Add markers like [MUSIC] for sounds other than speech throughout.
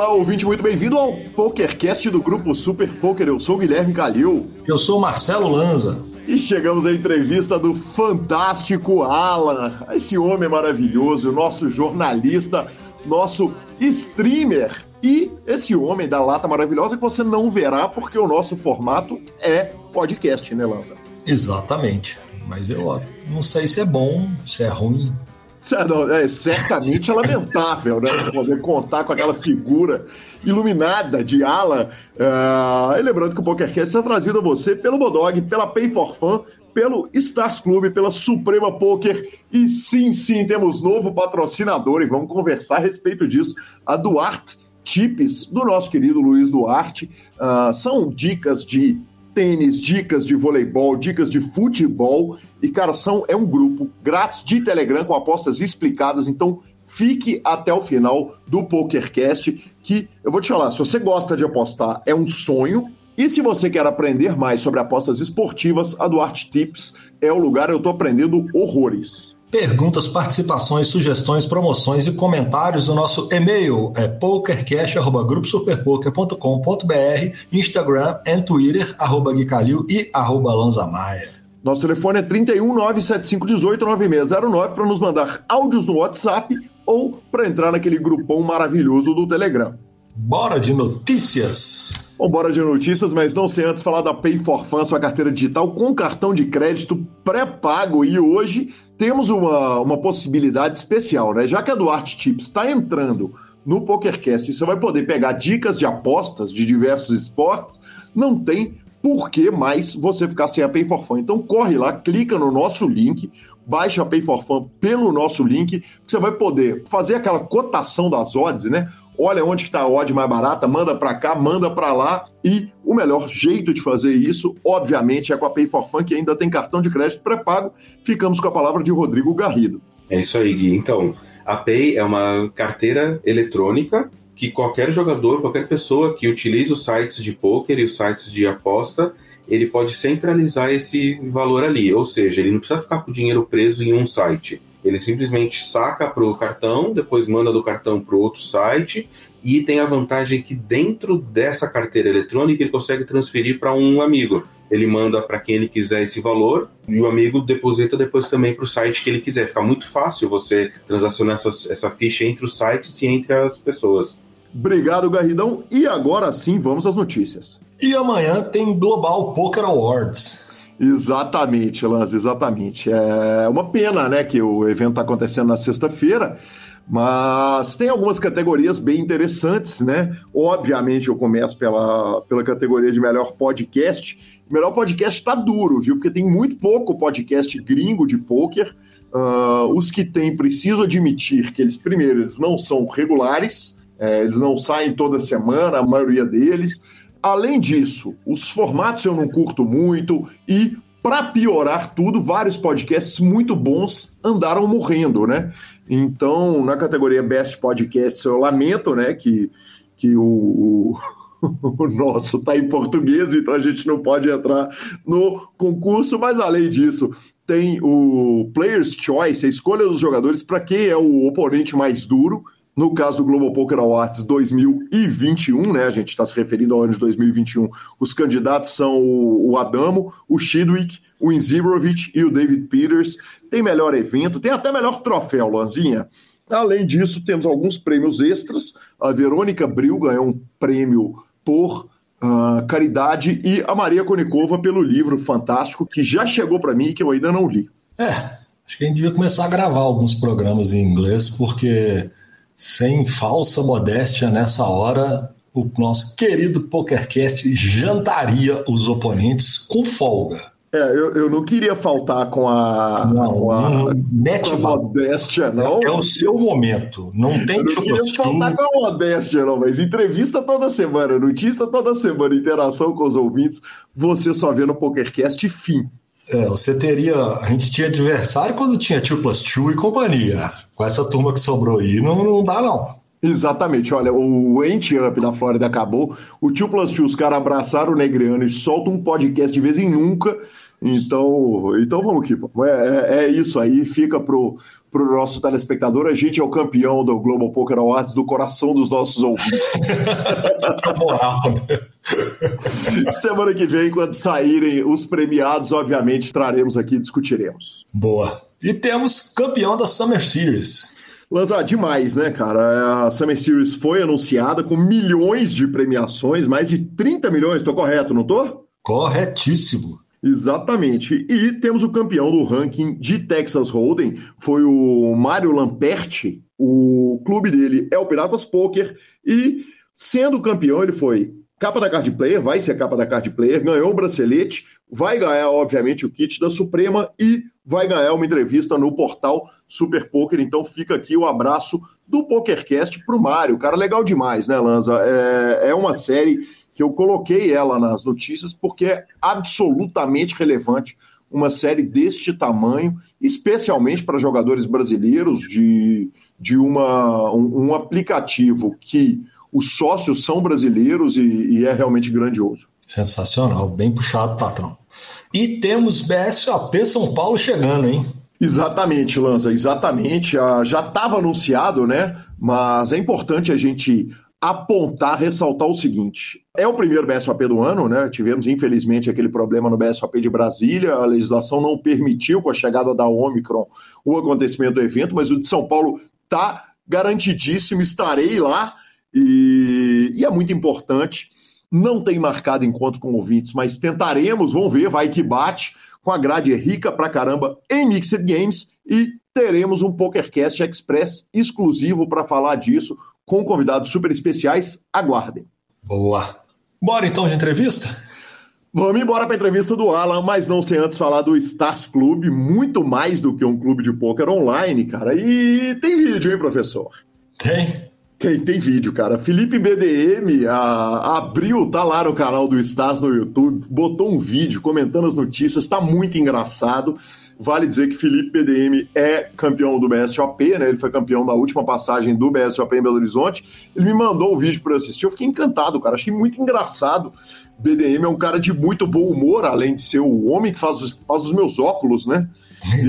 Olá, ouvinte, muito bem-vindo ao PokerCast do Grupo Super Poker. Eu sou o Guilherme Calil. Eu sou o Marcelo Lanza. E chegamos à entrevista do fantástico Alan, esse homem maravilhoso, nosso jornalista, nosso streamer e esse homem da lata maravilhosa que você não verá porque o nosso formato é podcast, né, Lanza? Exatamente. Mas eu não sei se é bom, se é ruim. É, certamente é lamentável, né? Poder contar com aquela figura iluminada de Alan. Uh, e lembrando que o PokerCast é trazido a você pelo Bodog, pela Pay for Fun, pelo Stars Club, pela Suprema Poker. E sim, sim, temos novo patrocinador e vamos conversar a respeito disso. A Duarte Tips, do nosso querido Luiz Duarte. Uh, são dicas de tênis, dicas de voleibol, dicas de futebol. E, cara, são, é um grupo grátis de Telegram com apostas explicadas. Então, fique até o final do PokerCast, que eu vou te falar, se você gosta de apostar, é um sonho. E se você quer aprender mais sobre apostas esportivas, a Duarte Tips é o lugar, eu estou aprendendo horrores. Perguntas, participações, sugestões, promoções e comentários. O nosso e-mail é pokercast.gruposuperpoker.com.br, Instagram e Twitter, arroba Guicalil e arroba Lanzamaia. Nosso telefone é 31 97518 9609 para nos mandar áudios no WhatsApp ou para entrar naquele grupão maravilhoso do Telegram. Bora de notícias! Vambora de notícias, mas não sem antes falar da Pay for Fun, sua carteira digital com cartão de crédito pré-pago. E hoje temos uma, uma possibilidade especial, né? Já que a Duarte Tips está entrando no PokerCast e você vai poder pegar dicas de apostas de diversos esportes, não tem por que mais você ficar sem a Pay for Fun. Então corre lá, clica no nosso link, baixa a Pay for Fun pelo nosso link, você vai poder fazer aquela cotação das odds, né? olha onde está a odd mais barata, manda para cá, manda para lá. E o melhor jeito de fazer isso, obviamente, é com a Pay for Fun, que ainda tem cartão de crédito pré-pago. Ficamos com a palavra de Rodrigo Garrido. É isso aí, Gui. Então, a Pay é uma carteira eletrônica que qualquer jogador, qualquer pessoa que utilize os sites de poker e os sites de aposta, ele pode centralizar esse valor ali. Ou seja, ele não precisa ficar com o dinheiro preso em um site ele simplesmente saca para o cartão, depois manda do cartão para outro site e tem a vantagem que dentro dessa carteira eletrônica ele consegue transferir para um amigo. Ele manda para quem ele quiser esse valor e o amigo deposita depois também para o site que ele quiser. Fica muito fácil você transacionar essa, essa ficha entre os sites e entre as pessoas. Obrigado, Garridão. E agora sim, vamos às notícias. E amanhã tem Global Poker Awards. Exatamente, Lance, exatamente. É uma pena, né, que o evento está acontecendo na sexta-feira, mas tem algumas categorias bem interessantes, né? Obviamente, eu começo pela, pela categoria de melhor podcast. melhor podcast está duro, viu? Porque tem muito pouco podcast gringo de poker. Uh, os que tem, preciso admitir que eles, primeiro, eles não são regulares, é, eles não saem toda semana, a maioria deles. Além disso, os formatos eu não curto muito e para piorar tudo, vários podcasts muito bons andaram morrendo, né? Então, na categoria Best Podcasts, eu lamento, né, que, que o, o [LAUGHS] nosso está em português, então a gente não pode entrar no concurso, mas além disso, tem o Player's Choice, a escolha dos jogadores para quem é o oponente mais duro. No caso do Global Poker Awards 2021, né, a gente está se referindo ao ano de 2021, os candidatos são o Adamo, o Chidwick, o Inzirovic e o David Peters. Tem melhor evento, tem até melhor troféu, Lanzinha. Além disso, temos alguns prêmios extras. A Verônica Bril ganhou um prêmio por uh, caridade e a Maria Konikova pelo livro fantástico que já chegou para mim e que eu ainda não li. É, acho que a gente devia começar a gravar alguns programas em inglês, porque sem falsa modéstia, nessa hora, o nosso querido PokerCast jantaria os oponentes com folga. É, eu, eu não queria faltar com a, não, com a, com a modéstia, não. É o seu momento. Não tem eu não queria faltar com a modéstia, não, mas entrevista toda semana, notícia toda semana, interação com os ouvintes, você só vê no PokerCast fim. É, você teria. A gente tinha adversário quando tinha 2 plus 2 e companhia. Com essa turma que sobrou aí, não, não dá, não. Exatamente, olha, o Anti-Up da Flórida acabou, o 2 Plus 2, os caras abraçaram o Negreano e soltam um podcast de vez em nunca. Então, então vamos que vamos. É, é, é isso aí, fica pro, pro nosso telespectador. A gente é o campeão do Global Poker Awards do coração dos nossos ouvintes. [LAUGHS] Semana que vem, quando saírem os premiados, obviamente traremos aqui e discutiremos. Boa. E temos campeão da Summer Series. Lanza, demais, né, cara? A Summer Series foi anunciada com milhões de premiações, mais de 30 milhões, tô correto, não tô? Corretíssimo. Exatamente. E temos o campeão do ranking de Texas Hold'em, foi o Mário Lamperti. O clube dele é o Piratas Poker e sendo campeão ele foi capa da card player, vai ser capa da card player, ganhou o bracelete, vai ganhar obviamente o kit da Suprema e vai ganhar uma entrevista no portal Super Poker. Então fica aqui o abraço do PokerCast pro Mário. Cara, legal demais, né, Lanza? É, é uma série que eu coloquei ela nas notícias porque é absolutamente relevante uma série deste tamanho, especialmente para jogadores brasileiros de, de uma, um, um aplicativo que os sócios são brasileiros e, e é realmente grandioso. Sensacional, bem puxado, patrão. E temos BSOP São Paulo chegando, hein? Exatamente, Lanza, exatamente. Ah, já estava anunciado, né? Mas é importante a gente apontar, ressaltar o seguinte: é o primeiro BSOP do ano, né? Tivemos, infelizmente, aquele problema no BSOP de Brasília, a legislação não permitiu, com a chegada da Omicron, o acontecimento do evento, mas o de São Paulo está garantidíssimo, estarei lá. E, e, é muito importante. Não tem marcado encontro com ouvintes, mas tentaremos, vamos ver, vai que bate, com a grade rica pra caramba em Mixed Games e teremos um PokerCast Express exclusivo para falar disso com convidados super especiais. Aguardem. Boa. Bora então de entrevista? Vamos embora para a entrevista do Alan, mas não sem antes falar do Stars Club, muito mais do que um clube de pôquer online, cara. E tem vídeo, hein, professor? Tem. Tem, tem vídeo, cara. Felipe BDM a, abriu, tá lá no canal do Stars no YouTube, botou um vídeo comentando as notícias, tá muito engraçado. Vale dizer que Felipe BDM é campeão do BSOP, né? Ele foi campeão da última passagem do BSOP em Belo Horizonte. Ele me mandou o vídeo para eu assistir. Eu fiquei encantado, cara. Achei muito engraçado. BDM é um cara de muito bom humor, além de ser o homem que faz, faz os meus óculos, né? E...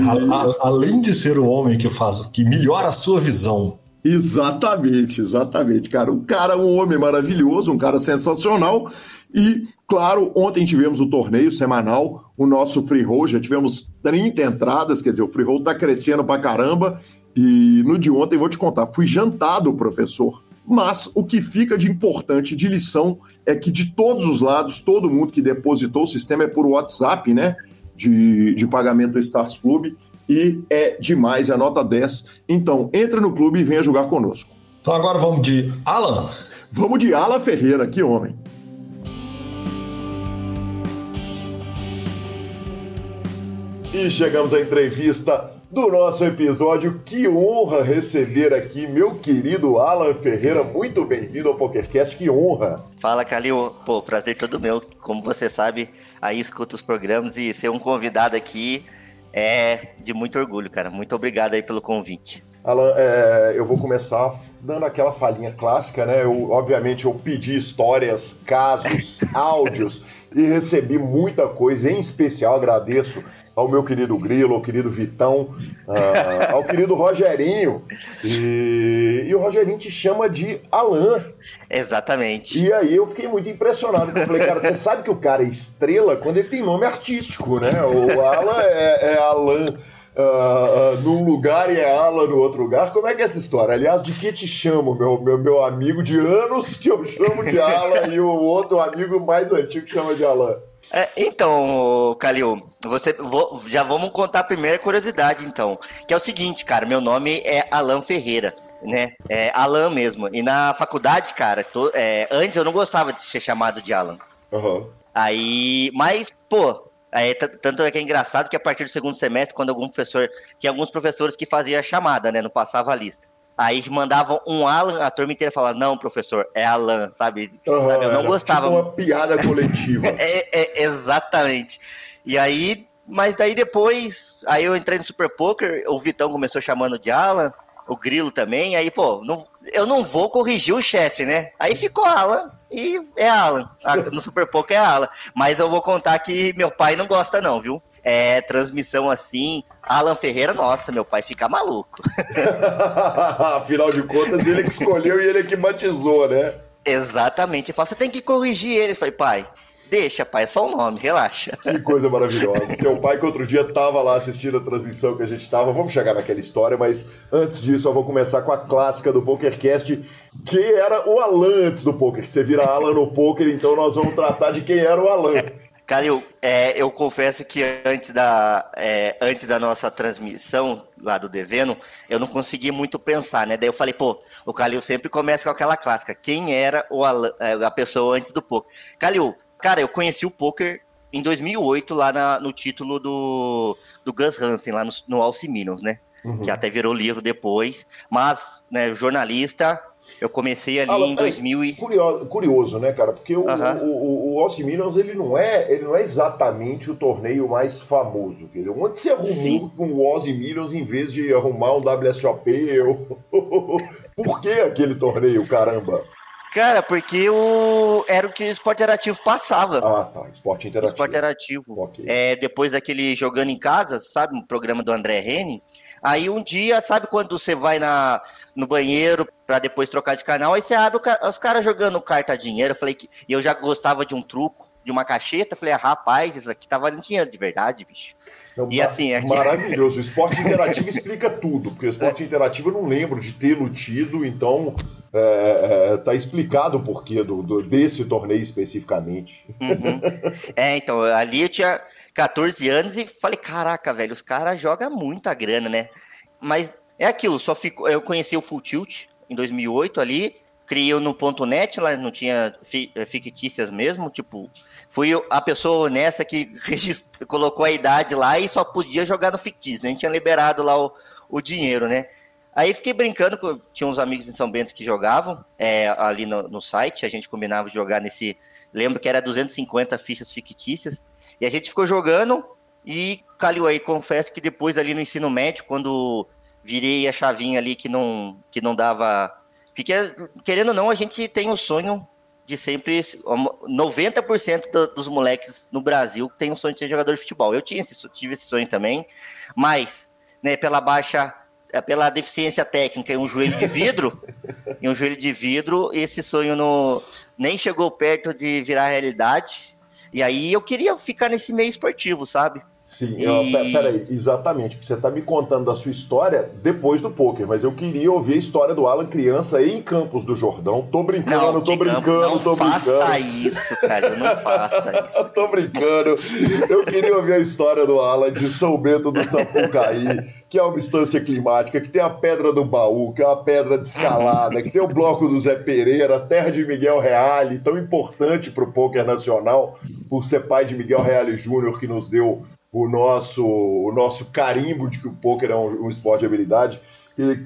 Além de ser o homem que faz, que melhora a sua visão Exatamente, exatamente, cara. Um cara, um homem maravilhoso, um cara sensacional. E, claro, ontem tivemos o torneio semanal, o nosso free roll, já tivemos 30 entradas, quer dizer, o free roll tá crescendo pra caramba. E no de ontem, vou te contar, fui jantado, professor. Mas o que fica de importante, de lição, é que de todos os lados, todo mundo que depositou o sistema é por WhatsApp, né? De, de pagamento do Stars Club e é demais, é nota 10. Então, entre no clube e venha jogar conosco. Então agora vamos de Alan. Vamos de Alan Ferreira, que homem. E chegamos à entrevista do nosso episódio. Que honra receber aqui meu querido Alan Ferreira. Muito bem-vindo ao PokerCast, que honra. Fala, Calil. Pô, prazer todo meu. Como você sabe, aí escuta os programas e ser um convidado aqui é de muito orgulho, cara. Muito obrigado aí pelo convite. Alan, é, eu vou começar dando aquela falinha clássica, né? Eu, obviamente eu pedi histórias, casos, [LAUGHS] áudios e recebi muita coisa. Em especial agradeço ao meu querido Grilo, ao querido Vitão, uh, ao querido Rogerinho. E, e, o Rogerinho te chama de Alan. Exatamente. E aí eu fiquei muito impressionado. Eu falei, cara, você sabe que o cara é estrela quando ele tem nome artístico, né? O Alan é, é Alan. Uh, uh, num lugar e é Alan no outro lugar. Como é que é essa história? Aliás, de que te chamo, meu, meu, meu amigo de anos que eu chamo de Alan e o outro amigo mais antigo que chama de Alan? É, então, Calil, você, vou, já vamos contar a primeira curiosidade, então. Que é o seguinte, cara, meu nome é Alan Ferreira, né? É Alan mesmo. E na faculdade, cara, tô, é, antes eu não gostava de ser chamado de Alan. Uhum. Aí, mas, pô, é, tanto é que é engraçado que a partir do segundo semestre, quando algum professor. Tinha alguns professores que faziam a chamada, né? Não passava a lista. Aí mandavam um Alan, a turma inteira falava, não, professor, é Alan, sabe? Uhum, sabe? Eu não gostava. Tipo uma piada coletiva. [LAUGHS] é, é, exatamente. E aí, mas daí depois, aí eu entrei no Super Poker, o Vitão começou chamando de Alan, o Grilo também, aí, pô, não, eu não vou corrigir o chefe, né? Aí ficou Alan e é Alan. No Super Poker é Alan. Mas eu vou contar que meu pai não gosta, não, viu? é, transmissão assim, Alan Ferreira, nossa, meu pai fica maluco. [LAUGHS] Afinal de contas, ele que escolheu e ele que batizou, né? Exatamente. Ele fala, você tem que corrigir ele. Eu falei, pai, Deixa, pai, é só o um nome, relaxa. Que coisa maravilhosa. Seu pai, que outro dia estava lá assistindo a transmissão que a gente estava, vamos chegar naquela história, mas antes disso eu vou começar com a clássica do PokerCast, que era o Alan antes do poker. Você vira Alan no poker, então nós vamos tratar de quem era o Alan. Calil, é, eu confesso que antes da, é, antes da nossa transmissão lá do Deveno, eu não consegui muito pensar, né? Daí eu falei, pô, o Calil sempre começa com aquela clássica. Quem era o Alan, é, a pessoa antes do poker? Calil, Cara, eu conheci o poker em 2008 lá na, no título do, do Gus Hansen, lá no, no Alciminos, né? Uhum. Que até virou livro depois. Mas, né, jornalista, eu comecei ali ah, em 2000 e... Curioso, curioso, né, cara? Porque o, uhum. o, o, o Alciminos, ele não, é, ele não é exatamente o torneio mais famoso. Quer dizer, onde você arrumou Sim. com o Ozzy Millions em vez de arrumar um WSOP? Ou... Por que aquele torneio, caramba? Cara, porque o... era o que o esporte interativo passava. Ah, tá. Esporte interativo. Esporte interativo. Okay. É, depois daquele Jogando em Casa, sabe? Um programa do André Rene. Aí um dia, sabe quando você vai na, no banheiro para depois trocar de canal, aí você abre os caras jogando carta dinheiro. Eu falei que e eu já gostava de um truco, de uma cacheta. Falei, ah, rapaz, isso aqui tá valendo dinheiro de verdade, bicho. Não, e assim, é maravilhoso. O esporte [LAUGHS] interativo explica tudo, porque o esporte interativo eu não lembro de ter lutido, então é, é, tá explicado o porquê do, do, desse torneio especificamente. Uhum. [LAUGHS] É, então, ali eu tinha 14 anos e falei, caraca, velho, os caras jogam muita grana, né? Mas é aquilo, só fico, eu conheci o Full Tilt em 2008 ali, criei no ponto .net, lá não tinha fictícias mesmo, tipo, fui a pessoa honesta que [LAUGHS] colocou a idade lá e só podia jogar no fictício, nem tinha liberado lá o, o dinheiro, né? Aí fiquei brincando, com, tinha uns amigos em São Bento que jogavam é, ali no, no, site, a gente combinava de jogar nesse. Lembro que era 250 fichas fictícias, e a gente ficou jogando e calhou aí. Confesso que depois ali no ensino médio, quando virei a chavinha ali que não, que não dava. Porque, querendo ou não, a gente tem o sonho de sempre 90% do, dos moleques no Brasil tem um sonho de ser jogador de futebol. Eu tinha esse, tive esse sonho também, mas né, pela baixa, é, pela deficiência técnica e um joelho de vidro, [LAUGHS] e um joelho de vidro, esse sonho no, nem chegou perto de virar realidade. E aí eu queria ficar nesse meio esportivo, sabe? Sim, e... eu, peraí, exatamente. Você está me contando da sua história depois do poker, mas eu queria ouvir a história do Alan criança em Campos do Jordão. Tô brincando, não, tô brincando, não tô brincando. Não faça isso, cara, não faça [LAUGHS] isso. tô brincando. Eu queria ouvir a história do Alan de São Bento do Sapucaí. [LAUGHS] que é uma instância climática, que tem a Pedra do Baú, que é uma pedra de escalada, que tem o Bloco do Zé Pereira, a terra de Miguel Reale, tão importante para o poker nacional, por ser pai de Miguel Reale Júnior, que nos deu o nosso, o nosso carimbo de que o poker é um, um esporte de habilidade.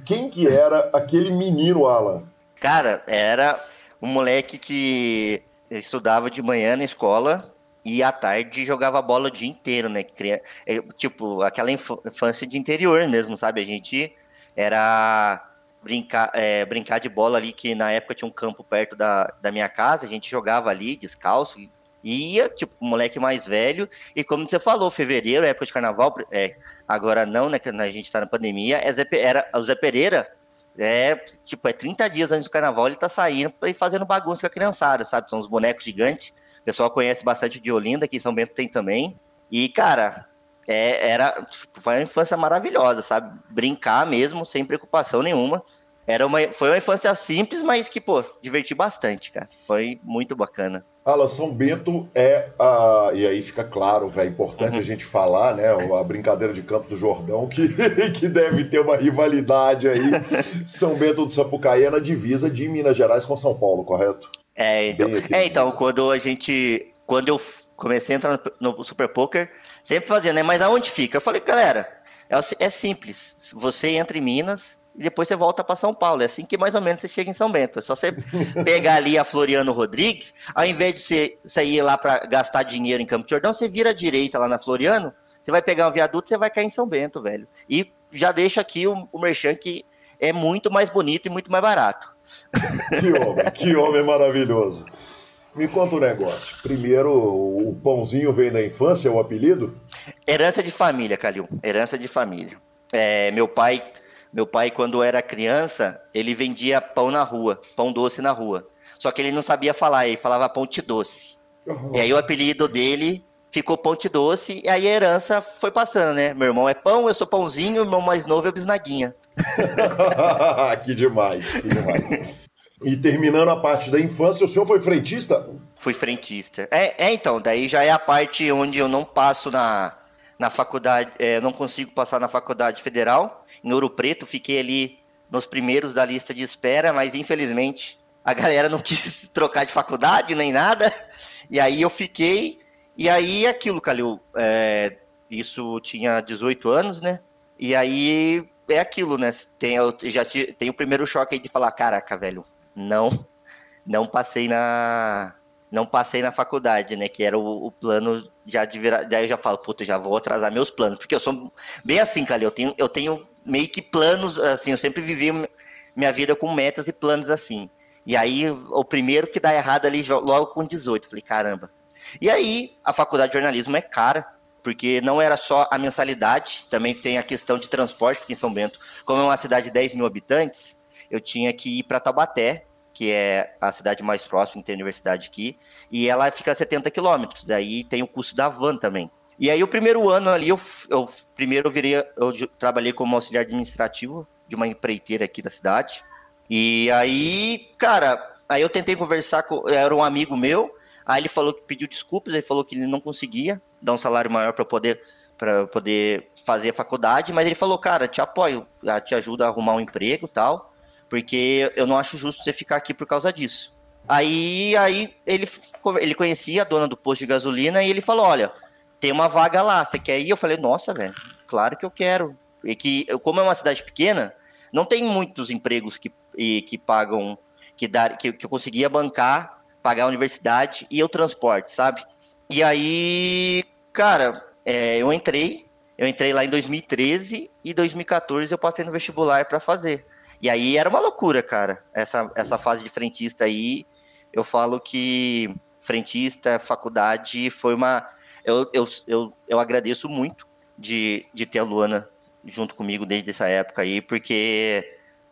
Quem que era aquele menino, Alan? Cara, era um moleque que estudava de manhã na escola e à tarde jogava bola o dia inteiro, né? É, tipo, aquela infância de interior mesmo, sabe? A gente era brincar, é, brincar de bola ali, que na época tinha um campo perto da, da minha casa, a gente jogava ali descalço, ia, tipo, moleque mais velho, e como você falou, fevereiro, época de carnaval, é, agora não, né, que a gente tá na pandemia, é Zé, era, o Zé Pereira, é, tipo, é 30 dias antes do carnaval, ele tá saindo e fazendo bagunça com a criançada, sabe, são os bonecos gigantes, pessoal conhece bastante de Olinda, aqui em São Bento tem também, e, cara, é, era, tipo, foi uma infância maravilhosa, sabe, brincar mesmo, sem preocupação nenhuma, era uma, foi uma infância simples, mas que, pô, diverti bastante, cara. Foi muito bacana. Alan, São Bento é a. E aí fica claro, é importante uhum. a gente falar, né? A brincadeira de Campos do Jordão, que, [LAUGHS] que deve ter uma rivalidade aí. [LAUGHS] São Bento do Sapucaí é na divisa de Minas Gerais com São Paulo, correto? É, então, é, então quando a gente. Quando eu comecei a entrar no, no Super Poker, sempre fazia, né? Mas aonde fica? Eu falei, galera, é, é simples. Você entra em Minas, e depois você volta para São Paulo. É assim que mais ou menos você chega em São Bento. É só você [LAUGHS] pegar ali a Floriano Rodrigues, ao invés de você, você ir lá para gastar dinheiro em Campo de Jordão, você vira à direita lá na Floriano, você vai pegar um viaduto, você vai cair em São Bento, velho. E já deixa aqui o, o merchan que é muito mais bonito e muito mais barato. Que homem, que homem maravilhoso. Me conta um negócio. Primeiro, o pãozinho vem da infância, é o apelido? Herança de família, Calil. Herança de família. É, meu pai, meu pai quando era criança, ele vendia pão na rua, pão doce na rua. Só que ele não sabia falar, ele falava ponte doce. Uhum. E aí o apelido dele ficou ponte doce, e aí a herança foi passando, né? Meu irmão é pão, eu sou pãozinho, meu irmão mais novo é bisnaguinha. [LAUGHS] que demais, que demais. E terminando a parte da infância, o senhor foi frentista? Fui frentista. É, é então, daí já é a parte onde eu não passo na, na faculdade, é, não consigo passar na faculdade federal. Em Ouro Preto, fiquei ali nos primeiros da lista de espera, mas infelizmente a galera não [LAUGHS] quis trocar de faculdade nem nada. E aí eu fiquei. E aí aquilo, Calil, é, isso tinha 18 anos, né? E aí é aquilo, né? Tem, eu já tem o primeiro choque aí de falar, caraca, velho, não, não passei na, não passei na faculdade, né? Que era o, o plano já de virar. Daí eu já falo, puta, já vou atrasar meus planos, porque eu sou bem assim, Calil, eu tenho, eu tenho meio que planos, assim, eu sempre vivi minha vida com metas e planos assim. E aí, o primeiro que dá errado ali, logo com 18, falei, caramba. E aí, a faculdade de jornalismo é cara, porque não era só a mensalidade, também tem a questão de transporte, porque em São Bento, como é uma cidade de 10 mil habitantes, eu tinha que ir para Taubaté, que é a cidade mais próxima, que tem a universidade aqui, e ela fica a 70 quilômetros, daí tem o custo da van também. E aí o primeiro ano ali, eu, eu primeiro eu virei, eu trabalhei como auxiliar administrativo de uma empreiteira aqui da cidade. E aí, cara, aí eu tentei conversar com, era um amigo meu, aí ele falou que pediu desculpas, ele falou que ele não conseguia dar um salário maior para poder para poder fazer a faculdade, mas ele falou, cara, te apoio, te ajuda a arrumar um emprego, tal, porque eu não acho justo você ficar aqui por causa disso. Aí, aí ele, ele conhecia a dona do posto de gasolina e ele falou, olha, tem uma vaga lá, você quer ir? Eu falei, nossa, velho, claro que eu quero. E que, como é uma cidade pequena, não tem muitos empregos que, que pagam, que, dar, que, que eu conseguia bancar, pagar a universidade e o transporte, sabe? E aí, cara, é, eu entrei, eu entrei lá em 2013 e 2014 eu passei no vestibular para fazer. E aí era uma loucura, cara. Essa, essa fase de frentista aí, eu falo que frentista, faculdade, foi uma eu, eu, eu, eu agradeço muito de, de ter a Luana junto comigo desde essa época aí, porque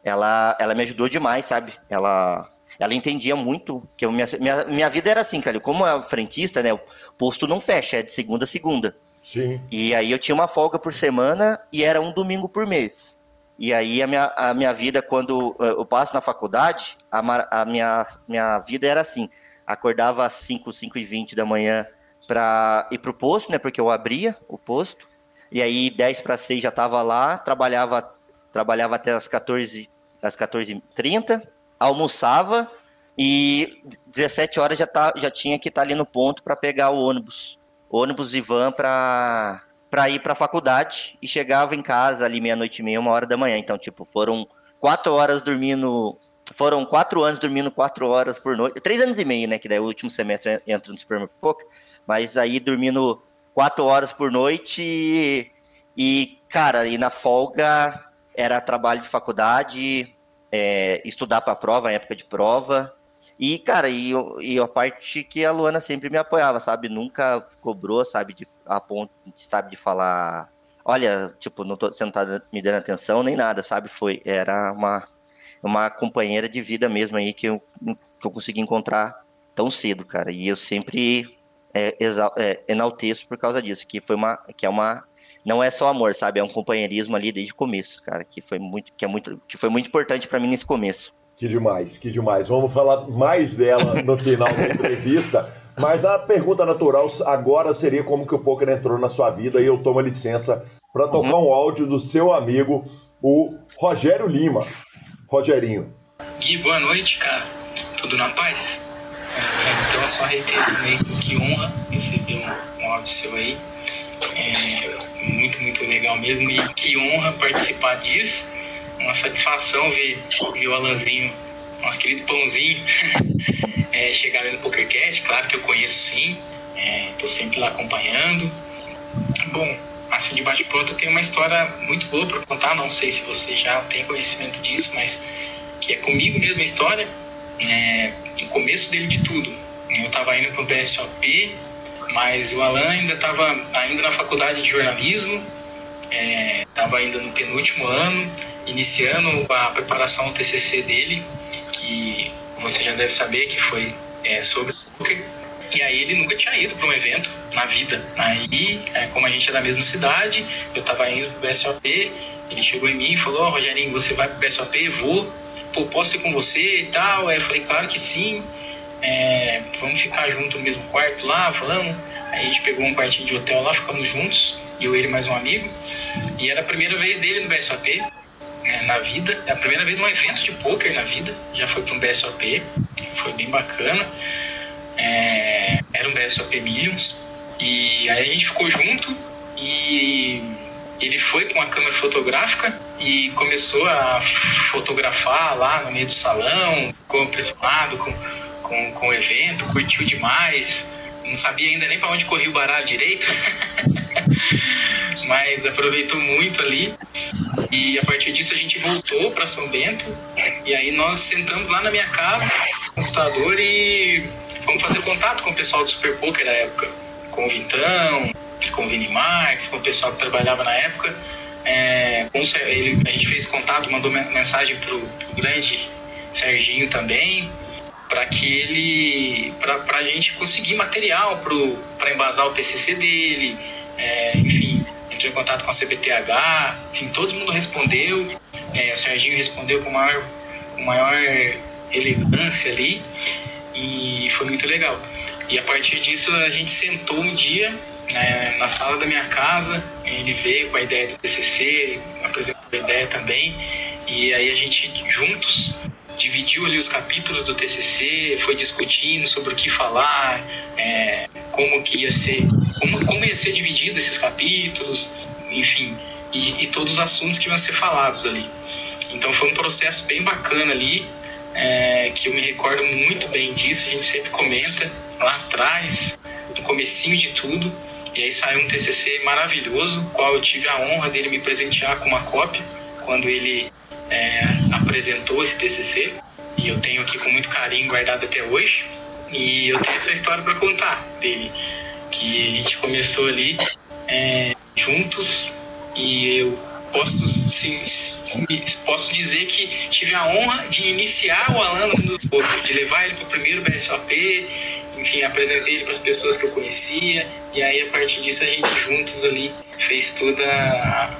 ela, ela me ajudou demais, sabe? Ela, ela entendia muito que eu, minha, minha, minha vida era assim, cara. Como é frentista, né? O posto não fecha, é de segunda a segunda. Sim. E aí eu tinha uma folga por semana e era um domingo por mês. E aí a minha, a minha vida, quando eu passo na faculdade, a, a minha, minha vida era assim. Acordava às 5, 5 e 20 da manhã para ir pro posto, né? Porque eu abria o posto. E aí 10 para 6 já estava lá, trabalhava trabalhava até as 14 às 14h30, almoçava e 17 horas já, tá, já tinha que estar tá ali no ponto para pegar o ônibus. Ônibus e van para para ir para a faculdade e chegava em casa ali meia-noite e meia, uma hora da manhã. Então, tipo, foram quatro horas dormindo. Foram quatro anos dormindo quatro horas por noite. Três anos e meio, né? Que daí o último semestre entra no Super Poker. Mas aí dormindo quatro horas por noite e, e cara, e na folga era trabalho de faculdade, é, estudar para prova, época de prova. E, cara, e, e a parte que a Luana sempre me apoiava, sabe? Nunca cobrou, sabe, de, a ponto, sabe, de falar, olha, tipo, não tô, não tá me dando atenção nem nada, sabe? Foi, era uma, uma companheira de vida mesmo aí que eu, que eu consegui encontrar tão cedo, cara. E eu sempre é, é, enalteço por causa disso, que foi uma, que é uma, não é só amor, sabe? É um companheirismo ali desde o começo, cara, que foi muito, que é muito, que foi muito importante para mim nesse começo. Que demais, que demais. Vamos falar mais dela no final da [LAUGHS] entrevista. Mas a pergunta natural agora seria como que o poker entrou na sua vida e eu tomo licença para tocar uhum. um áudio do seu amigo, o Rogério Lima. Rogerinho. Gui, boa noite, cara. Tudo na paz? Então, só reitero meio que honra receber um, um áudio seu aí. É muito, muito legal mesmo. E que honra participar disso. Uma satisfação ver, ver o Alanzinho, nosso querido Pãozinho, [LAUGHS] é, chegar no PokerCast. Claro que eu conheço sim, estou é, sempre lá acompanhando. Bom, assim de bate-pronto, eu tenho uma história muito boa para contar. Não sei se você já tem conhecimento disso, mas que é comigo mesmo a história. É, o começo dele de tudo. Eu estava indo para o BSOP Mas o Alan ainda estava ainda na faculdade de jornalismo, estava é, ainda no penúltimo ano, iniciando a preparação do TCC dele, que você já deve saber que foi é, sobre e aí ele nunca tinha ido para um evento na vida. Aí, é, como a gente é da mesma cidade, eu estava indo pro BSOP, ele chegou em mim e falou, ó, oh, Rogerinho, você vai pro BSOP? Vou. Pô, posso ir com você e tal? Aí eu falei, claro que sim. É, vamos ficar junto no mesmo quarto lá, falando. Aí a gente pegou um quartinho de hotel lá, ficamos juntos, eu, ele mais um amigo. E era a primeira vez dele no BSOP, né, na vida. É a primeira vez num evento de poker na vida. Já foi para um BSOP, foi bem bacana. É, era um BSOP Millions. E aí a gente ficou junto e ele foi com a câmera fotográfica e começou a fotografar lá no meio do salão, ficou impressionado com, com, com o evento, curtiu demais. Não sabia ainda nem para onde corria o baralho direito, [LAUGHS] mas aproveitou muito ali. E a partir disso a gente voltou para São Bento e aí nós sentamos lá na minha casa, no computador e Vamos fazer contato com o pessoal do Super Poker da época, com o Vintão, com o Vini Marques, com o pessoal que trabalhava na época. É, com, ele, a gente fez contato, mandou mensagem pro, pro grande Serginho também, para que ele, para a gente conseguir material para embasar o TCC dele, é, enfim, entrou em contato com a CBTH, enfim, todo mundo respondeu, é, o Serginho respondeu com maior, com maior elegância ali e foi muito legal. E a partir disso a gente sentou um dia né, na sala da minha casa, ele veio com a ideia do TCC, apresentou a ideia também, e aí a gente juntos dividiu ali os capítulos do TCC, foi discutindo sobre o que falar, é, como que ia ser, como, como ia ser dividido esses capítulos, enfim, e, e todos os assuntos que iam ser falados ali. Então foi um processo bem bacana ali, é, que eu me recordo muito bem disso, a gente sempre comenta lá atrás, no comecinho de tudo, e aí saiu um TCC maravilhoso, qual eu tive a honra dele me presentear com uma cópia quando ele é, apresentou esse TCC, e eu tenho aqui com muito carinho guardado até hoje, e eu tenho essa história para contar dele, que a gente começou ali é, juntos, e eu posso, sim, posso dizer que tive a honra de iniciar o Alan no de levar ele para o primeiro BSOP, enfim, apresentei ele para as pessoas que eu conhecia, e aí a partir disso a gente juntos ali fez toda a,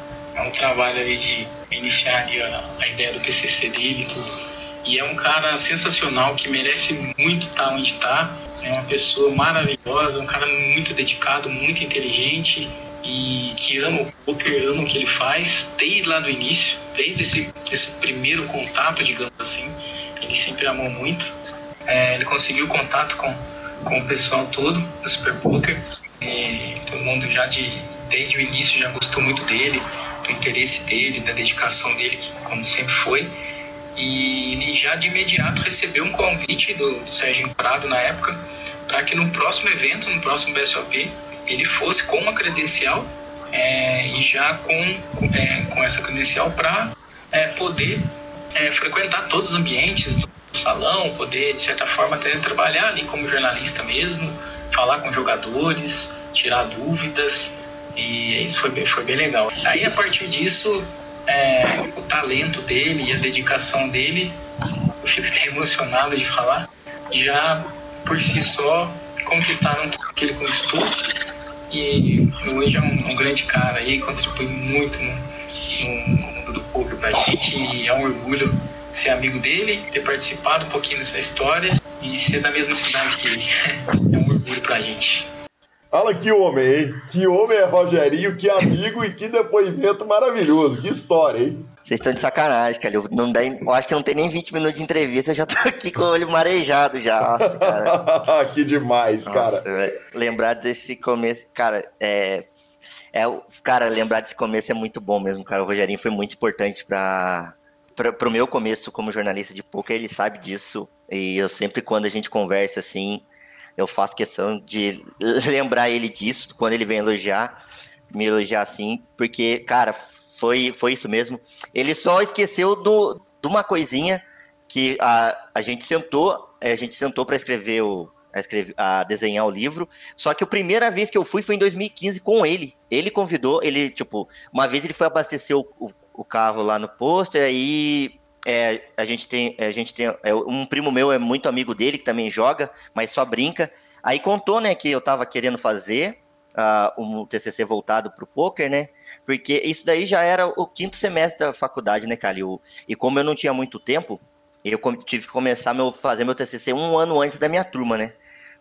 um trabalho de iniciar ali a, a ideia do TCC dele e tudo. E é um cara sensacional que merece muito estar onde está. É uma pessoa maravilhosa, um cara muito dedicado, muito inteligente e que ama o poker, ama o que ele faz desde lá do início, desde esse, esse primeiro contato, digamos assim. Ele sempre amou muito. É, ele conseguiu contato com, com o pessoal todo do Super Poker. E todo mundo já de, desde o início já gostou muito dele, do interesse dele, da dedicação dele, como sempre foi. E ele já de imediato recebeu um convite do, do Sérgio Prado na época para que no próximo evento, no próximo BSOP, ele fosse com uma credencial é, e já com, é, com essa credencial para é, poder é, frequentar todos os ambientes do salão, poder, de certa forma, até trabalhar ali como jornalista mesmo, falar com jogadores, tirar dúvidas, e isso foi bem, foi bem legal. Aí, a partir disso, é, o talento dele e a dedicação dele, eu fico até emocionado de falar, já por si só conquistaram tudo que ele conquistou e hoje é um, um grande cara aí, contribui muito no, no mundo do poker pra gente e é um orgulho ser amigo dele, ter participado um pouquinho dessa história e ser da mesma cidade que ele. [LAUGHS] é um orgulho pra gente. Fala que homem, hein? Que homem é Rogerinho, que amigo e que depoimento maravilhoso. Que história, hein? Vocês estão de sacanagem, cara. Eu, não dá, eu acho que não tem nem 20 minutos de entrevista, eu já tô aqui com o olho marejado já. Nossa, cara. [LAUGHS] que demais, Nossa, cara. Véio. Lembrar desse começo, cara, é, é. Cara, lembrar desse começo é muito bom mesmo, cara. O Rogerinho foi muito importante para para o meu começo como jornalista de poker, ele sabe disso. E eu sempre, quando a gente conversa assim, eu faço questão de [LAUGHS] lembrar ele disso, quando ele vem elogiar, me elogiar assim, porque, cara, foi, foi isso mesmo. Ele só esqueceu do, de uma coisinha que a, a gente sentou, é, a gente sentou para escrever o, a, escrever, a desenhar o livro. Só que a primeira vez que eu fui foi em 2015 com ele. Ele convidou, ele, tipo, uma vez ele foi abastecer o, o, o carro lá no posto, e aí é, a gente tem, a gente tem é, um primo meu é muito amigo dele que também joga, mas só brinca. Aí contou, né, que eu tava querendo fazer uh, um TCC voltado pro poker, né? Porque isso daí já era o quinto semestre da faculdade, né, Calil? E como eu não tinha muito tempo, eu tive que começar meu fazer meu TCC um ano antes da minha turma, né?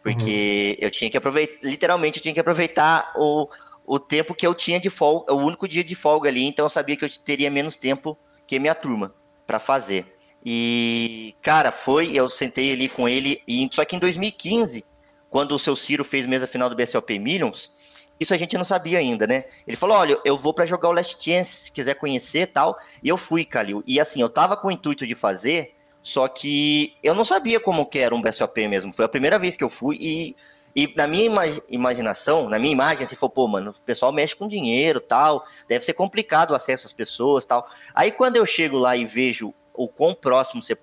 Porque uhum. eu tinha que aproveitar, literalmente, eu tinha que aproveitar o, o tempo que eu tinha de folga, o único dia de folga ali, então eu sabia que eu teria menos tempo que minha turma para fazer. E, cara, foi, eu sentei ali com ele, e só que em 2015, quando o seu Ciro fez mesa final do BSOP Millions, isso a gente não sabia ainda, né? Ele falou: olha, eu vou para jogar o Last Chance, se quiser conhecer tal. E eu fui, Calil. E assim, eu tava com o intuito de fazer, só que eu não sabia como que era um BSOP mesmo. Foi a primeira vez que eu fui e, e na minha imaginação, na minha imagem, assim, falou, pô, mano, o pessoal mexe com dinheiro tal, deve ser complicado o acesso às pessoas tal. Aí quando eu chego lá e vejo o quão próximo você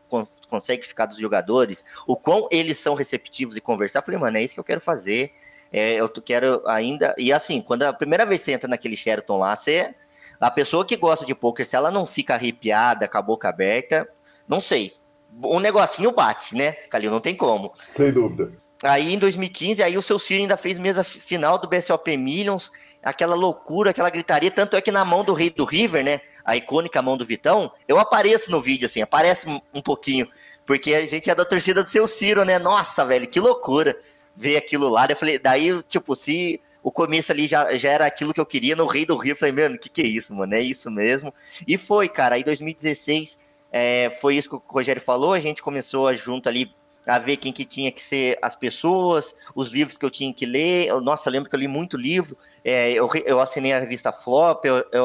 consegue ficar dos jogadores, o quão eles são receptivos e conversar, eu falei, mano, é isso que eu quero fazer. É, eu quero ainda. E assim, quando a primeira vez você entra naquele Sheraton lá, você. A pessoa que gosta de poker, se ela não fica arrepiada, com a boca aberta, não sei. Um negocinho bate, né, Calil? Não tem como. Sem dúvida. Aí em 2015, aí o seu Ciro ainda fez mesa final do BSOP Millions, aquela loucura, aquela gritaria, tanto é que na mão do rei do River, né, a icônica mão do Vitão, eu apareço no vídeo, assim, aparece um pouquinho, porque a gente é da torcida do seu Ciro, né, nossa, velho, que loucura ver aquilo lá. Eu falei, daí, tipo, se o começo ali já, já era aquilo que eu queria no Rei do Rio, eu falei, mano, que, que é isso, mano? É isso mesmo. E foi, cara. Aí 2016 é, foi isso que o Rogério falou. A gente começou junto ali a ver quem que tinha que ser as pessoas, os livros que eu tinha que ler. Eu, nossa, eu lembro que eu li muito livro. É, eu, eu assinei a revista Flop, eu, eu,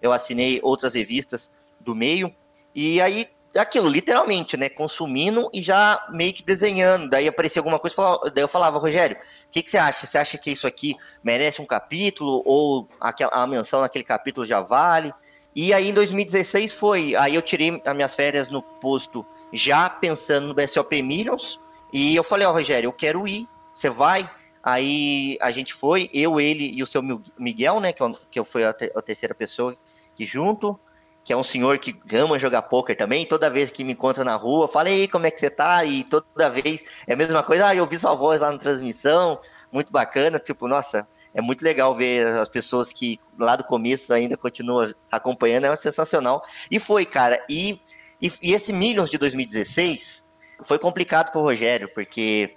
eu assinei outras revistas do meio. E aí aquilo, literalmente, né? Consumindo e já meio que desenhando. Daí aparecia alguma coisa, daí eu falava, Rogério, o que, que você acha? Você acha que isso aqui merece um capítulo? Ou aquela, a menção naquele capítulo já vale? E aí em 2016 foi. Aí eu tirei as minhas férias no posto já pensando no BSOP Millions. E eu falei, ó, oh, Rogério, eu quero ir. Você vai? Aí a gente foi, eu, ele e o seu Miguel, né? Que eu, que eu fui a, ter, a terceira pessoa que junto que é um senhor que ama jogar poker também, toda vez que me encontra na rua, fala, aí, como é que você tá? E toda vez é a mesma coisa, ah, eu vi sua voz lá na transmissão, muito bacana, tipo, nossa, é muito legal ver as pessoas que lá do começo ainda continuam acompanhando, é sensacional. E foi, cara, e, e, e esse Millions de 2016 foi complicado pro Rogério, porque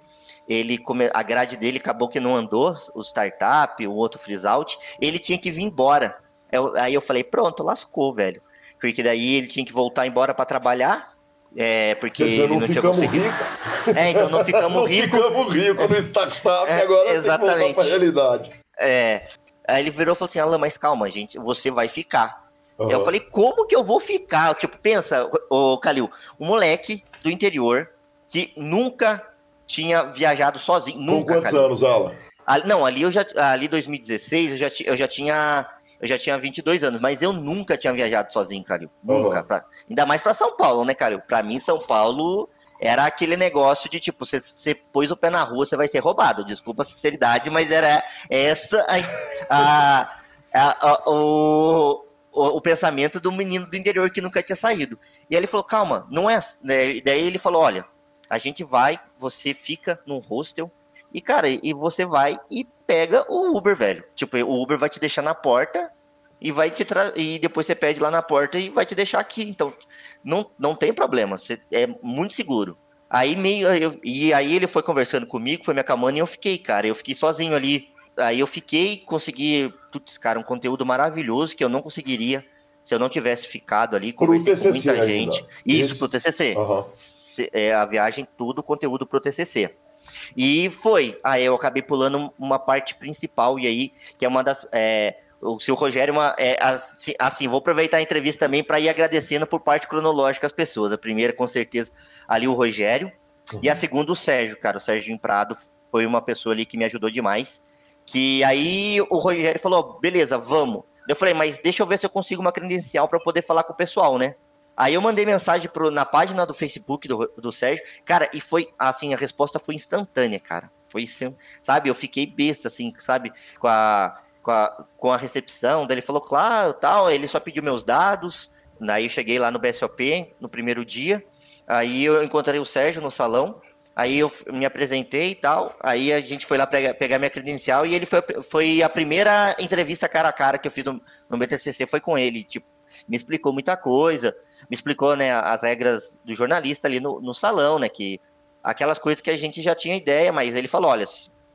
ele a grade dele acabou que não andou, o startup, o outro freeze out, ele tinha que vir embora. Eu, aí eu falei, pronto, lascou, velho porque daí ele tinha que voltar embora para trabalhar. É, porque dizer, ele não, não tinha conseguido. Rico. É, então não ficamos [LAUGHS] não ricos. Ficamos ricos no startup, é, agora exatamente. tem que voltar realidade. É. Aí ele virou e falou assim: Alan, mas calma, gente, você vai ficar. Uhum. Eu falei, como que eu vou ficar? Tipo, pensa, o Calil, um moleque do interior que nunca tinha viajado sozinho. Com nunca, quantos Calil. anos, Alan? não, ali eu já. Ali 2016 eu já, eu já tinha eu já tinha 22 anos, mas eu nunca tinha viajado sozinho, Calil. Nunca. Uhum. Pra, ainda mais para São Paulo, né, Calil? Para mim, São Paulo era aquele negócio de tipo, você, você pôs o pé na rua, você vai ser roubado. Desculpa a sinceridade, mas era essa a, a, a, a o, o, o, pensamento do menino do interior que nunca tinha saído. E aí ele falou: calma, não é. Né? Daí ele falou: olha, a gente vai, você fica num hostel, e, cara, e você vai e pega o Uber, velho. Tipo, o Uber vai te deixar na porta e vai te tra... e depois você pede lá na porta e vai te deixar aqui. Então, não, não tem problema, você é muito seguro. Aí meio eu, e aí ele foi conversando comigo, foi me acalmando e eu fiquei, cara, eu fiquei sozinho ali. Aí eu fiquei, consegui, putz, cara, um conteúdo maravilhoso que eu não conseguiria se eu não tivesse ficado ali, conversei com muita ainda. gente. Isso, Isso pro TCC. Uhum. É, a viagem, tudo conteúdo pro TCC. E foi. Aí eu acabei pulando uma parte principal, e aí, que é uma das. É, o seu Rogério, uma, é, assim, assim, vou aproveitar a entrevista também para ir agradecendo por parte cronológica as pessoas. A primeira, com certeza, ali o Rogério, uhum. e a segunda, o Sérgio, cara. O Sérgio Prado foi uma pessoa ali que me ajudou demais. Que aí o Rogério falou: beleza, vamos. Eu falei, mas deixa eu ver se eu consigo uma credencial para poder falar com o pessoal, né? Aí eu mandei mensagem pro, na página do Facebook do, do Sérgio, cara, e foi assim, a resposta foi instantânea, cara. Foi, sabe, eu fiquei besta, assim, sabe, com a, com a, com a recepção. Daí ele falou, claro, tal, ele só pediu meus dados. Daí eu cheguei lá no BSOP no primeiro dia. Aí eu encontrei o Sérgio no salão. Aí eu me apresentei e tal. Aí a gente foi lá pegar, minha credencial e ele foi, foi a primeira entrevista cara a cara que eu fiz no, no BTCC foi com ele. Tipo, me explicou muita coisa, me explicou né, as regras do jornalista ali no, no salão, né? Que aquelas coisas que a gente já tinha ideia, mas ele falou, olha,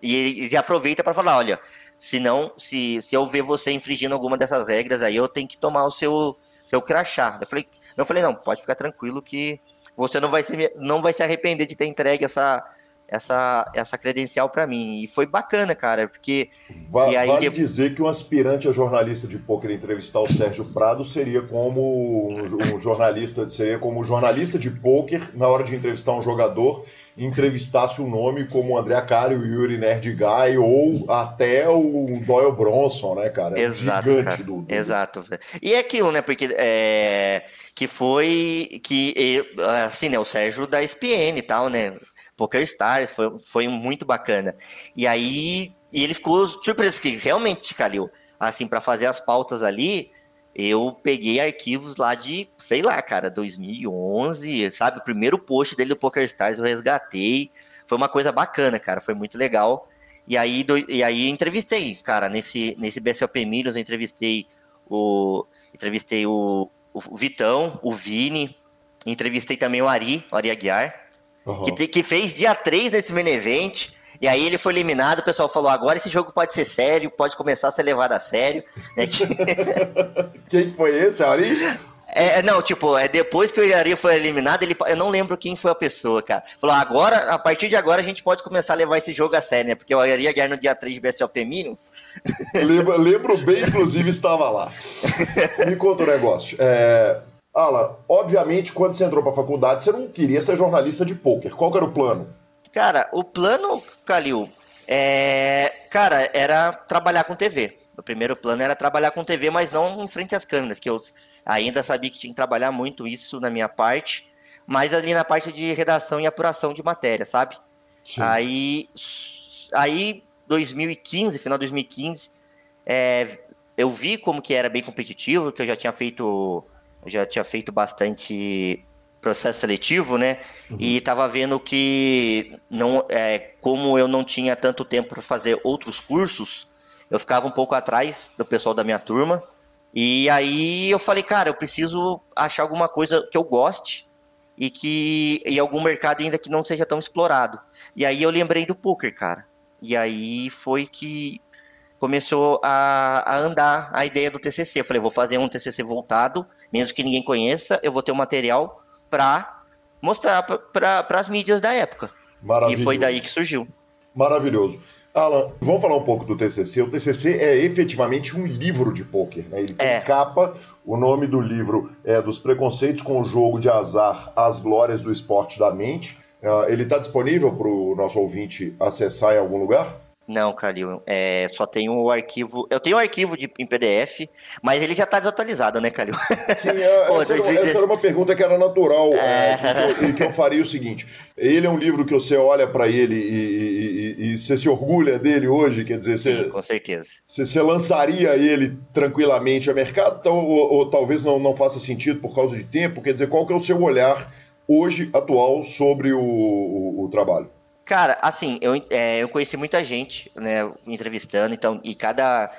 e ele aproveita para falar, olha, se não, se, se eu ver você infringindo alguma dessas regras aí, eu tenho que tomar o seu seu crachá. Eu falei, eu falei, não, pode ficar tranquilo que você não vai se, não vai se arrepender de ter entregue essa, essa, essa credencial para mim. E foi bacana, cara, porque. Va e aí, vale dizer que um aspirante a jornalista de poker entrevistar o Sérgio Prado seria como um, um jornalista, seria como jornalista de poker na hora de entrevistar um jogador entrevistasse um nome como o André Acari, o Yuri Nerdguy ou até o Doyle Bronson, né, cara? É Exato, gigante cara. Do, do... Exato. E é aquilo, né, porque é, que foi que, assim, né, o Sérgio da SPN e tal, né, Poker Stars, foi, foi muito bacana. E aí, e ele ficou surpreso, porque realmente, Calil, assim, para fazer as pautas ali, eu peguei arquivos lá de, sei lá, cara, 2011, sabe? O primeiro post dele do Poker Stars eu resgatei. Foi uma coisa bacana, cara, foi muito legal. E aí, do, e aí entrevistei, cara, nesse, nesse BSLP Milhos eu entrevistei o entrevistei o, o Vitão, o Vini, entrevistei também o Ari, o Ari Aguiar, uhum. que, que fez dia 3 nesse main event. E aí ele foi eliminado, o pessoal falou: agora esse jogo pode ser sério, pode começar a ser levado a sério. Né? [LAUGHS] [LAUGHS] Quem foi esse, Ari? É, não, tipo, é depois que o Ari foi eliminado, ele, eu não lembro quem foi a pessoa, cara. Falou, agora, a partir de agora, a gente pode começar a levar esse jogo a sério, né? Porque o Ari ia ganhar no dia 3 de BSOP Minions. [LAUGHS] Lembro, lembro bem, inclusive, estava lá. [LAUGHS] Me conta o um negócio. É, Alan, obviamente, quando você entrou para a faculdade, você não queria ser jornalista de pôquer. Qual era o plano? Cara, o plano, Calil, é, cara, era trabalhar com TV. O primeiro plano era trabalhar com TV, mas não em frente às câmeras, que eu ainda sabia que tinha que trabalhar muito isso na minha parte, mas ali na parte de redação e apuração de matéria, sabe? Sim. Aí, aí 2015, final de 2015, é, eu vi como que era bem competitivo, que eu já tinha feito, já tinha feito bastante processo seletivo, né? Uhum. E estava vendo que não, é, como eu não tinha tanto tempo para fazer outros cursos, eu ficava um pouco atrás do pessoal da minha turma. E aí eu falei, cara, eu preciso achar alguma coisa que eu goste e que e algum mercado ainda que não seja tão explorado. E aí eu lembrei do poker, cara. E aí foi que começou a, a andar a ideia do TCC. Eu falei, vou fazer um TCC voltado, mesmo que ninguém conheça, eu vou ter um material para mostrar para as mídias da época. E foi daí que surgiu. Maravilhoso. Alan, vamos falar um pouco do TCC. O TCC é efetivamente um livro de pôquer. Né? Ele tem é. capa, o nome do livro é Dos Preconceitos com o Jogo de Azar, As Glórias do Esporte da Mente. Uh, ele está disponível para o nosso ouvinte acessar em algum lugar? Não, Calil, é, só tenho o arquivo. Eu tenho o um arquivo de, em PDF, mas ele já está desatualizado, né, Calil? Sim, [LAUGHS] é, Pô, essa, 2010... essa, era uma pergunta que era natural é... É, que, eu, que, eu, faria o seguinte: ele é um livro que você olha para ele e, e, e, e, você se orgulha dele hoje, quer dizer, Sim, você, com certeza. Você, você lançaria ele tranquilamente a mercado, então, ou, ou, talvez não, não faça sentido por causa de tempo, quer dizer, qual que é o seu olhar hoje, atual, sobre o, o, o trabalho? Cara, assim, eu, é, eu conheci muita gente, né, entrevistando, então, e cada,